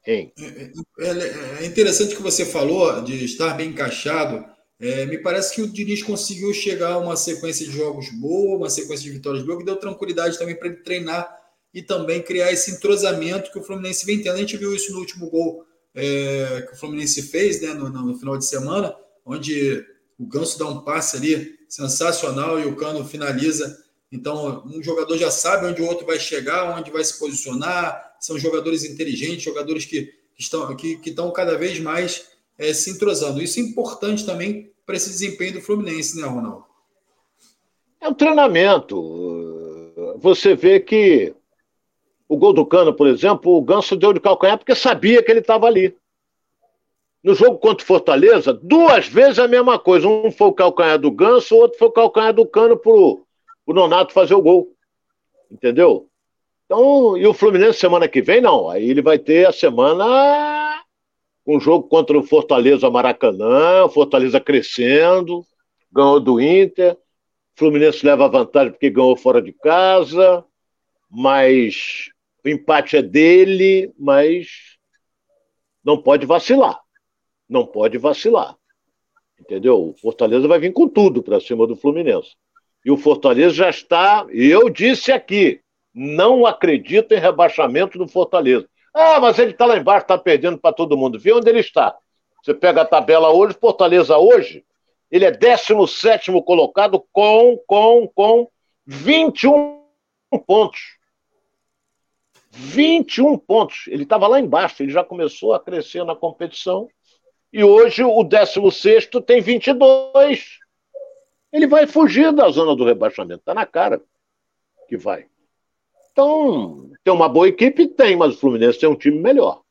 Hein? É, é, é interessante que você falou de estar bem encaixado. É, me parece que o Diniz conseguiu chegar a uma sequência de jogos boa, uma sequência de vitórias boa, que deu tranquilidade também para ele treinar e também criar esse entrosamento que o Fluminense vem tendo. A gente viu isso no último gol é, que o Fluminense fez né, no, no, final de semana, onde o Ganso dá um passe ali sensacional e o Cano finaliza. Então, um jogador já sabe onde o outro vai chegar, onde vai se posicionar. São jogadores inteligentes, jogadores que, estão, que, que estão cada vez mais é, se entrosando. Isso é importante também para esse desempenho do Fluminense, né, Ronaldo? É um treinamento. Você vê que o gol do Cano, por exemplo, o Ganso deu de calcanhar porque sabia que ele estava ali. No jogo contra o Fortaleza, duas vezes a mesma coisa. Um foi o calcanhar do Ganso, o outro foi o calcanhar do Cano para o Nonato fazer o gol. Entendeu? Então, e o Fluminense semana que vem, não. Aí ele vai ter a semana um jogo contra o Fortaleza Maracanã, o Fortaleza crescendo, ganhou do Inter, Fluminense leva vantagem porque ganhou fora de casa, mas o empate é dele, mas não pode vacilar. Não pode vacilar. Entendeu? O Fortaleza vai vir com tudo para cima do Fluminense. E o Fortaleza já está, e eu disse aqui, não acredito em rebaixamento do Fortaleza. Ah, mas ele está lá embaixo, está perdendo para todo mundo. Vê onde ele está. Você pega a tabela hoje, Fortaleza hoje, ele é 17 colocado com, com, com 21 pontos. 21 pontos. Ele estava lá embaixo, ele já começou a crescer na competição. E hoje o 16 tem 22. Ele vai fugir da zona do rebaixamento. Está na cara que vai. Então, tem uma boa equipe? Tem, mas o Fluminense tem um time melhor.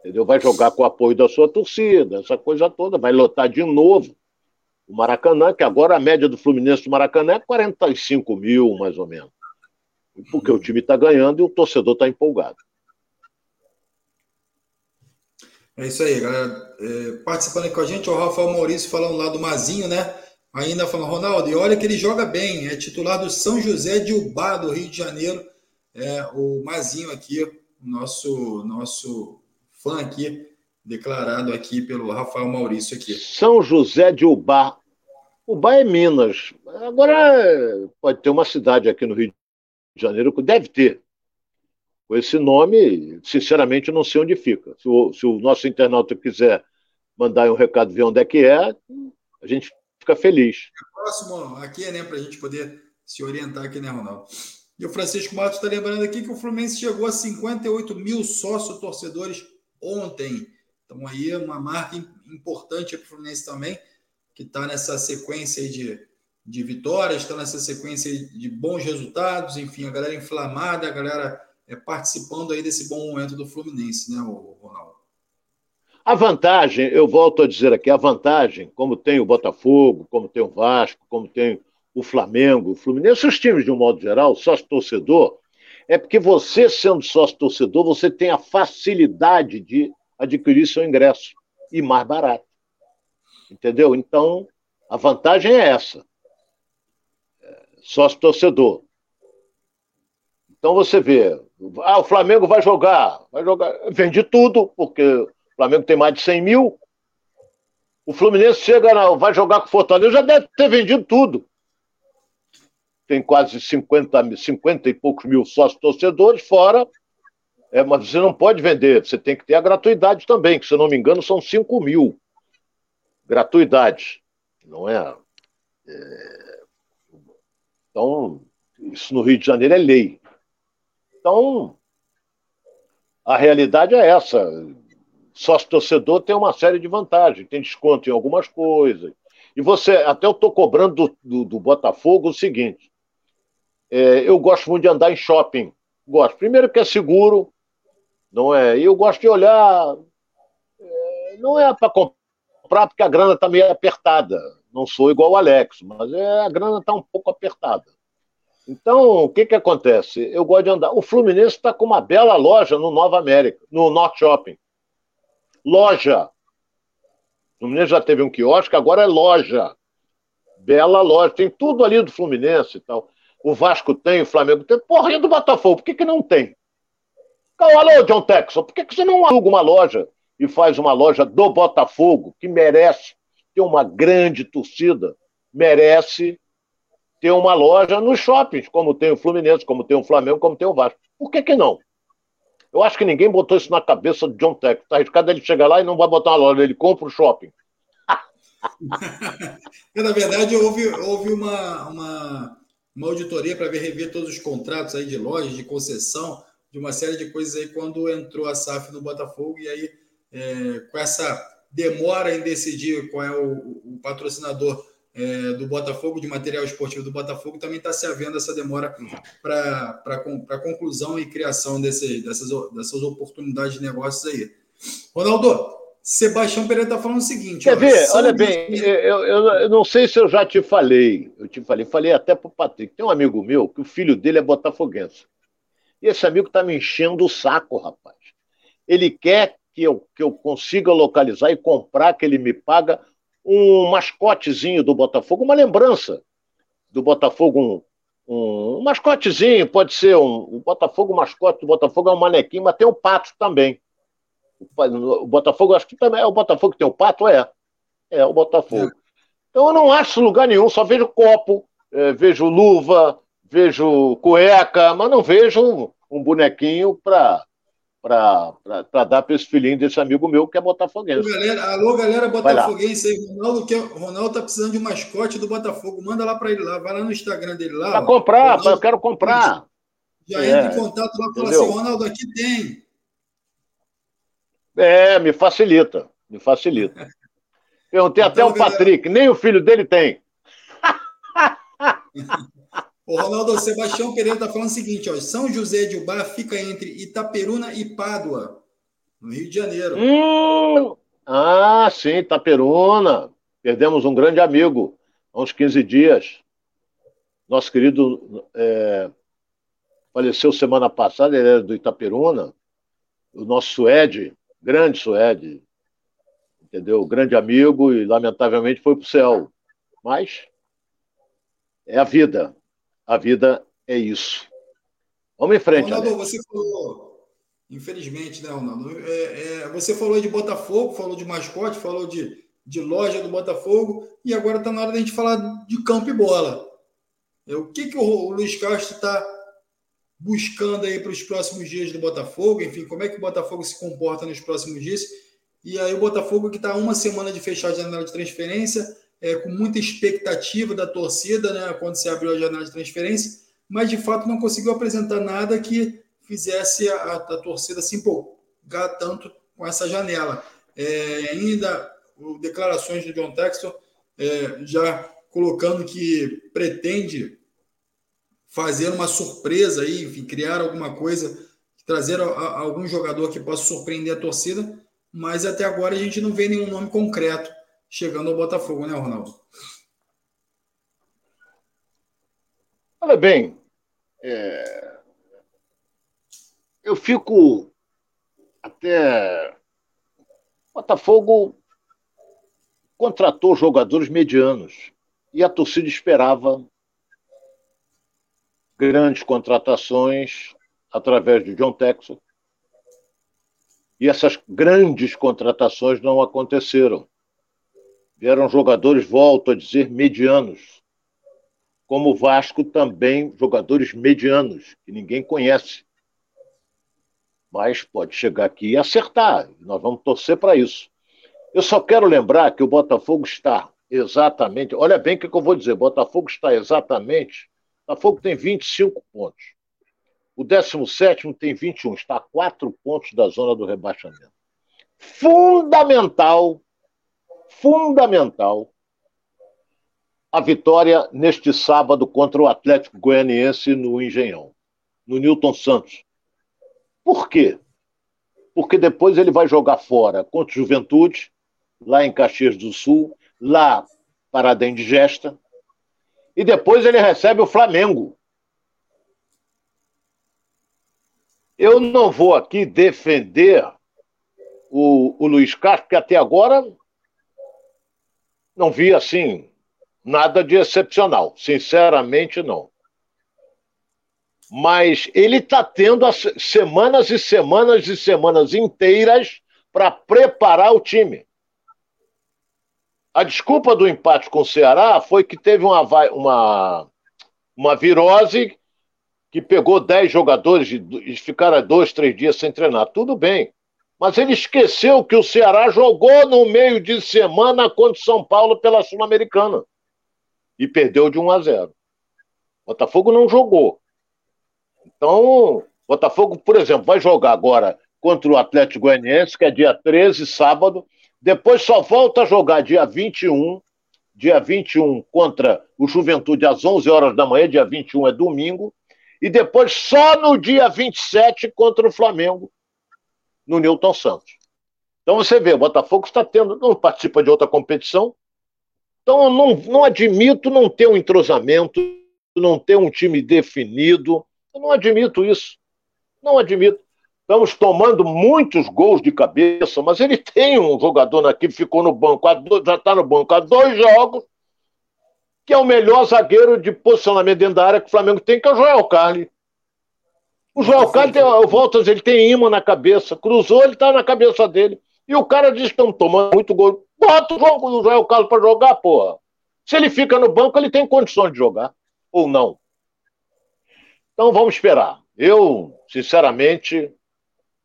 Entendeu? Vai jogar com o apoio da sua torcida, essa coisa toda, vai lotar de novo o Maracanã, que agora a média do Fluminense do Maracanã é 45 mil, mais ou menos. Porque o time está ganhando e o torcedor está empolgado. É isso aí, galera. É, participando aqui com a gente, o Rafael Maurício falando lá do Mazinho, né? Ainda falando, Ronaldo, e olha que ele joga bem, é titular do São José de Ubá, do Rio de Janeiro é, o Mazinho aqui, nosso, nosso fã aqui, declarado aqui pelo Rafael Maurício aqui. São José de Ubá. Ubá é Minas. Agora pode ter uma cidade aqui no Rio de Janeiro que deve ter. Com esse nome, sinceramente, não sei onde fica. Se o, se o nosso internauta quiser mandar um recado ver onde é que é, a gente fica feliz. É próximo aqui, né, para a gente poder se orientar aqui, né, Ronaldo? E o Francisco Matos está lembrando aqui que o Fluminense chegou a 58 mil sócios torcedores ontem. Então aí uma marca importante para o Fluminense também, que está nessa sequência de, de vitórias, está nessa sequência de bons resultados, enfim, a galera inflamada, a galera é, participando aí desse bom momento do Fluminense, né, Ronaldo? A vantagem, eu volto a dizer aqui, a vantagem, como tem o Botafogo, como tem o Vasco, como tem o Flamengo, o Fluminense, os times de um modo geral, sócio torcedor, é porque você, sendo sócio torcedor, você tem a facilidade de adquirir seu ingresso e mais barato. Entendeu? Então, a vantagem é essa. É, sócio torcedor. Então você vê, ah, o Flamengo vai jogar, vai jogar, vende tudo, porque o Flamengo tem mais de 100 mil. O Fluminense chega, vai jogar com o Fortaleza, já deve ter vendido tudo tem quase 50, 50 e poucos mil sócios torcedores, fora. É, mas você não pode vender, você tem que ter a gratuidade também, que se eu não me engano são 5 mil. Gratuidade, não é? é? Então, isso no Rio de Janeiro é lei. Então, a realidade é essa. Sócio torcedor tem uma série de vantagens, tem desconto em algumas coisas. E você, até eu estou cobrando do, do, do Botafogo o seguinte: é, eu gosto muito de andar em shopping. Gosto. Primeiro que é seguro, não é? E eu gosto de olhar. É, não é para comprar porque a grana está meio apertada. Não sou igual o Alex, mas é, a grana está um pouco apertada. Então, o que, que acontece? Eu gosto de andar. O Fluminense está com uma bela loja no Nova América, no Norte Shopping. Loja. O Fluminense já teve um quiosque, agora é loja. Bela loja. Tem tudo ali do Fluminense e tal o Vasco tem, o Flamengo tem. Porra, e do Botafogo? Por que, que não tem? Alô, John Texon, por que, que você não aluga uma loja e faz uma loja do Botafogo, que merece ter uma grande torcida, merece ter uma loja nos shoppings, como tem o Fluminense, como tem o Flamengo, como tem o Vasco. Por que, que não? Eu acho que ninguém botou isso na cabeça do John Texon. Está arriscado ele chegar lá e não vai botar uma loja, ele compra o shopping. na verdade, houve, houve uma, uma uma auditoria para ver rever todos os contratos aí de lojas, de concessão, de uma série de coisas aí quando entrou a SAF no Botafogo e aí é, com essa demora em decidir qual é o, o patrocinador é, do Botafogo, de material esportivo do Botafogo, também está se havendo essa demora para conclusão e criação desse, dessas, dessas oportunidades de negócios aí. Ronaldo, Sebastião Pereira está falando o seguinte. Quer ó, ver? Olha bem, eu, eu, eu, não sei se eu já te falei. Eu te falei, falei até para o Patrick. Tem um amigo meu que o filho dele é botafoguense. E esse amigo está me enchendo o saco, rapaz. Ele quer que eu, que eu consiga localizar e comprar, que ele me paga um mascotezinho do Botafogo, uma lembrança do Botafogo, um, um, um mascotezinho, pode ser um, o Botafogo, o mascote do Botafogo é um manequim, mas tem o pato também. O, Botafogo, acho que também é o Botafogo que tem o pato, é. É o Botafogo. É. Então eu não acho lugar nenhum, só vejo copo, é, vejo luva, vejo cueca, mas não vejo um, um bonequinho para para dar para esse filhinho desse amigo meu que é botafoguense. Alô, galera, alô, galera botafoguense aí. Ronaldo, que, é, Ronaldo tá precisando de um mascote do Botafogo. Manda lá para ele lá. Vai lá no Instagram dele lá. Para comprar, Ronaldo, eu quero comprar. Já é. entra em contato lá e fala assim: Ronaldo, aqui tem. É, me facilita. Me facilita. Perguntei então, até o Patrick, galera... nem o filho dele tem. O Ronaldo Sebastião Pereira está falando o seguinte: ó, São José de Ubá fica entre Itaperuna e Pádua, no Rio de Janeiro. Hum, ah, sim, Itaperuna. Perdemos um grande amigo há uns 15 dias. Nosso querido é, faleceu semana passada, ele era do Itaperuna. O nosso Suede, grande Suede, entendeu? Grande amigo e, lamentavelmente, foi para o céu. Mas é a vida. A vida é isso. Vamos em frente. Ronaldo, você falou, infelizmente, né, Ronaldo? É, é, você falou de Botafogo, falou de mascote, falou de, de loja do Botafogo, e agora está na hora da gente falar de campo e bola. É, o que, que o, o Luiz Castro está buscando aí para os próximos dias do Botafogo? Enfim, como é que o Botafogo se comporta nos próximos dias? E aí o Botafogo que está uma semana de fechar a janela de transferência, é, com muita expectativa da torcida, né, quando se abriu a janela de transferência, mas de fato não conseguiu apresentar nada que fizesse a, a torcida se empolgar tanto com essa janela. É, ainda declarações do John Textor é, já colocando que pretende fazer uma surpresa aí, enfim, criar alguma coisa, trazer a, a, algum jogador que possa surpreender a torcida, mas até agora a gente não vê nenhum nome concreto chegando ao Botafogo, né, Ronaldo? Olha bem, é... eu fico até. Botafogo contratou jogadores medianos e a torcida esperava grandes contratações através de John Texas. E essas grandes contratações não aconteceram vieram jogadores, volto a dizer, medianos. Como o Vasco também, jogadores medianos, que ninguém conhece. Mas pode chegar aqui e acertar. Nós vamos torcer para isso. Eu só quero lembrar que o Botafogo está exatamente. Olha bem o que eu vou dizer. Botafogo está exatamente. Botafogo tem 25 pontos. O 17 tem 21. Está a 4 pontos da zona do rebaixamento. Fundamental fundamental a vitória neste sábado contra o Atlético Goianiense no Engenhão, no Newton Santos. Por quê? Porque depois ele vai jogar fora contra o Juventude, lá em Caxias do Sul, lá para a Gesta, e depois ele recebe o Flamengo. Eu não vou aqui defender o, o Luiz Castro, que até agora não vi assim nada de excepcional, sinceramente não. Mas ele está tendo as semanas e semanas e semanas inteiras para preparar o time. A desculpa do empate com o Ceará foi que teve uma, uma, uma virose que pegou 10 jogadores e ficaram dois, três dias sem treinar. Tudo bem. Mas ele esqueceu que o Ceará jogou no meio de semana contra o São Paulo pela Sul-Americana e perdeu de 1 a 0. Botafogo não jogou. Então, Botafogo, por exemplo, vai jogar agora contra o Atlético Goianiense, que é dia 13, sábado. Depois só volta a jogar dia 21, dia 21 contra o Juventude às 11 horas da manhã, dia 21 é domingo. E depois só no dia 27 contra o Flamengo, no Newton Santos. Então você vê, o Botafogo está tendo, não participa de outra competição. Então eu não, não admito não ter um entrosamento, não ter um time definido. Eu não admito isso. Não admito. Estamos tomando muitos gols de cabeça, mas ele tem um jogador aqui que ficou no banco, já está no banco há dois jogos, que é o melhor zagueiro de posicionamento dentro da área que o Flamengo tem, que é o Joel Carli. O Joel Carli tem, a dizer, ele tem imã na cabeça, cruzou, ele está na cabeça dele. E o cara diz que estão tomando muito gol. Bota o jogo do Joel Carlos para jogar, porra. Se ele fica no banco, ele tem condições de jogar. Ou não. Então vamos esperar. Eu, sinceramente,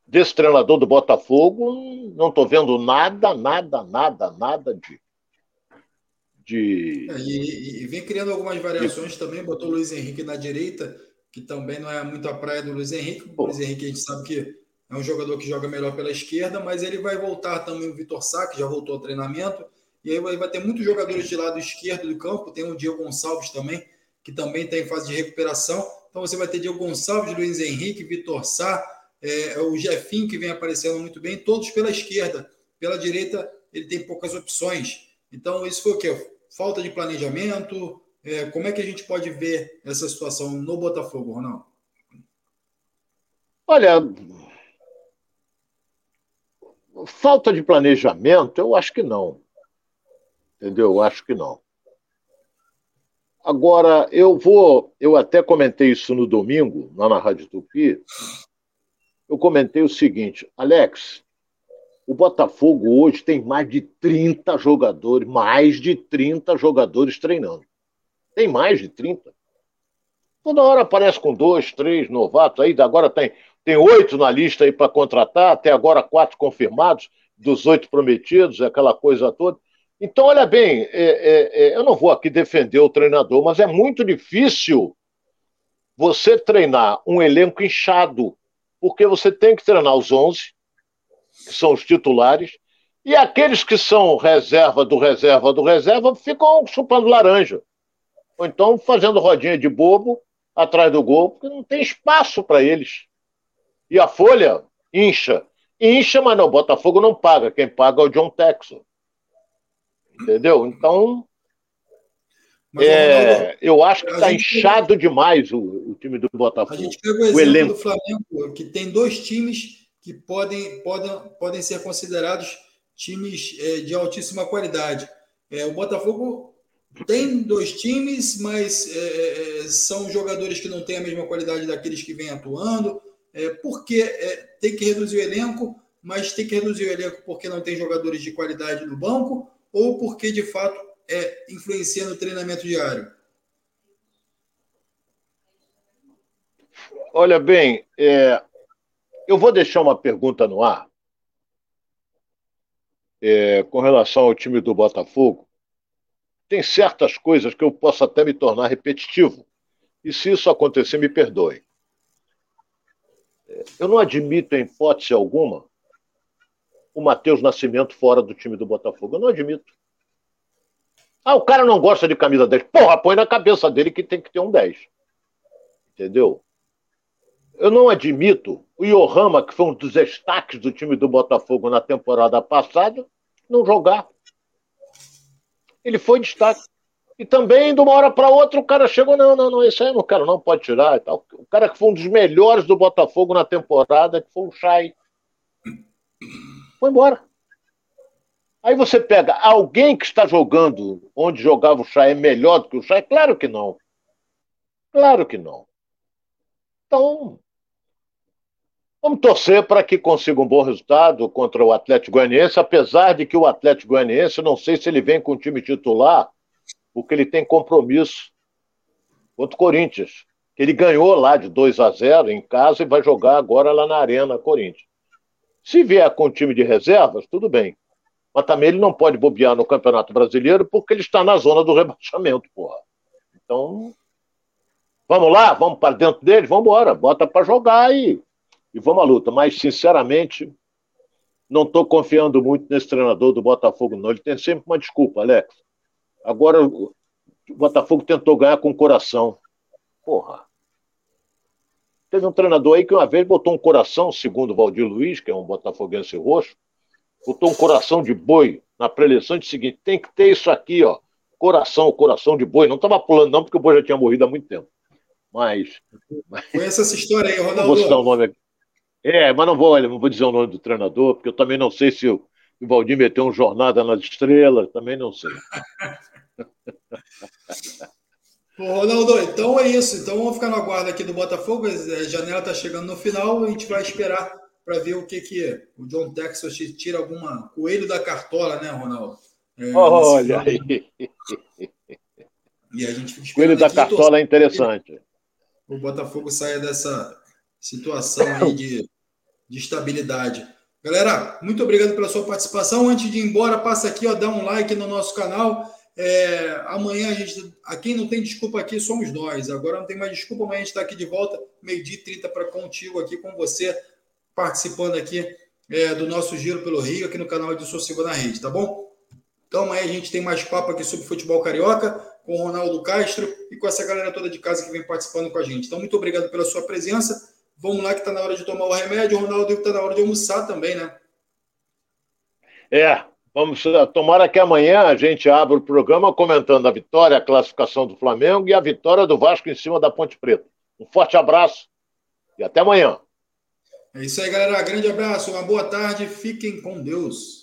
desse treinador do Botafogo, não estou vendo nada, nada, nada, nada de. de... É, e, e, vem criando algumas variações de... também, botou o Luiz Henrique na direita, que também não é muito a praia do Luiz Henrique. O Luiz Henrique a gente sabe que é um jogador que joga melhor pela esquerda, mas ele vai voltar também o Vitor Sá, que já voltou ao treinamento. E aí vai, vai ter muitos jogadores de lado esquerdo do campo. Tem o Diego Gonçalves também, que também está em fase de recuperação. Então você vai ter Diego Gonçalves, Luiz Henrique, Vitor Sá, é, o Jefinho, que vem aparecendo muito bem, todos pela esquerda. Pela direita, ele tem poucas opções. Então, isso foi o quê? Falta de planejamento. É, como é que a gente pode ver essa situação no Botafogo, Ronaldo? Olha, falta de planejamento, eu acho que não. Entendeu? Eu acho que não. Agora, eu vou. Eu até comentei isso no domingo, lá na Rádio Tupi. Eu comentei o seguinte, Alex, o Botafogo hoje tem mais de 30 jogadores, mais de 30 jogadores treinando. Tem mais de 30. Toda hora aparece com dois, três novatos aí, agora tem, tem oito na lista aí para contratar, até agora quatro confirmados, dos oito prometidos, aquela coisa toda. Então, olha bem, é, é, é, eu não vou aqui defender o treinador, mas é muito difícil você treinar um elenco inchado, porque você tem que treinar os 11, que são os titulares, e aqueles que são reserva do reserva do reserva ficam chupando laranja. Ou então fazendo rodinha de bobo atrás do gol, porque não tem espaço para eles. E a folha incha. Incha, mas não, o Botafogo não paga. Quem paga é o John Texon. Entendeu? Então, é, eu acho que está inchado pega... demais o, o, time do Botafogo. A gente pega o exemplo o elenco. do Flamengo, que tem dois times que podem, podem, podem ser considerados times é, de altíssima qualidade. É, o Botafogo tem dois times, mas é, é, é são jogadores que não têm a mesma qualidade daqueles que vêm atuando. É, porque tem que reduzir o elenco, mas tem que reduzir o elenco porque não tem jogadores de qualidade no banco ou porque de fato é, influencia no treinamento diário? Olha bem, é, eu vou deixar uma pergunta no ar é, com relação ao time do Botafogo. Tem certas coisas que eu posso até me tornar repetitivo. E se isso acontecer, me perdoe. É, eu não admito, em hipótese alguma, o Matheus Nascimento fora do time do Botafogo. Eu não admito. Ah, o cara não gosta de camisa 10. Porra, põe na cabeça dele que tem que ter um 10. Entendeu? Eu não admito o Yohama, que foi um dos destaques do time do Botafogo na temporada passada, não jogar. Ele foi destaque. E também, de uma hora para outra, o cara chegou, não, não, não, esse aí não quero, não, pode tirar e tal. O cara que foi um dos melhores do Botafogo na temporada, que foi o Chay. Foi embora. Aí você pega alguém que está jogando onde jogava o Chay é melhor do que o Chay? Claro que não. Claro que não. Então, vamos torcer para que consiga um bom resultado contra o Atlético Goianiense, apesar de que o Atlético Goianiense, não sei se ele vem com o time titular, porque ele tem compromisso contra o Corinthians. Ele ganhou lá de 2 a 0 em casa e vai jogar agora lá na Arena Corinthians. Se vier com o time de reservas, tudo bem. Mas também ele não pode bobear no Campeonato Brasileiro porque ele está na zona do rebaixamento, porra. Então, vamos lá, vamos para dentro dele, vamos embora, bota para jogar e, e vamos à luta. Mas, sinceramente, não estou confiando muito nesse treinador do Botafogo, não. Ele tem sempre uma desculpa, Alex. Agora, o Botafogo tentou ganhar com o coração. Porra. Teve um treinador aí que uma vez botou um coração, segundo o Valdir Luiz, que é um botafoguense roxo, botou um coração de boi na preleção e o seguinte: tem que ter isso aqui, ó. Coração, coração de boi. Não estava pulando, não, porque o boi já tinha morrido há muito tempo. Mas. Conhece essa história aí, Ronaldo? Vou citar o nome aqui. É, mas não vou, não vou dizer o nome do treinador, porque eu também não sei se o, o Valdir meteu um Jornada nas Estrelas, também não sei. Ô, Ronaldo, então é isso. Então vamos ficar na guarda aqui do Botafogo. A janela está chegando no final a gente vai esperar para ver o que, que o John Texas tira alguma coelho da cartola, né, Ronaldo? É, Olha aí. E a gente fica coelho da cartola é interessante. O Botafogo saia dessa situação aí de, de estabilidade. Galera, muito obrigado pela sua participação. Antes de ir embora, passa aqui, ó, dá um like no nosso canal é, amanhã a gente. Aqui não tem desculpa aqui, somos nós. Agora não tem mais desculpa, amanhã a gente está aqui de volta, meio-dia e 30 para contigo aqui, com você, participando aqui é, do nosso Giro pelo Rio, aqui no canal de Silva na Rede, tá bom? Então amanhã a gente tem mais papo aqui sobre futebol carioca, com o Ronaldo Castro e com essa galera toda de casa que vem participando com a gente. Então, muito obrigado pela sua presença. Vamos lá que está na hora de tomar o remédio. Ronaldo está na hora de almoçar também, né? É, Vamos, eh, tomara que amanhã a gente abra o programa comentando a vitória, a classificação do Flamengo e a vitória do Vasco em cima da Ponte Preta. Um forte abraço e até amanhã. É isso aí, galera. Grande abraço, uma boa tarde. Fiquem com Deus.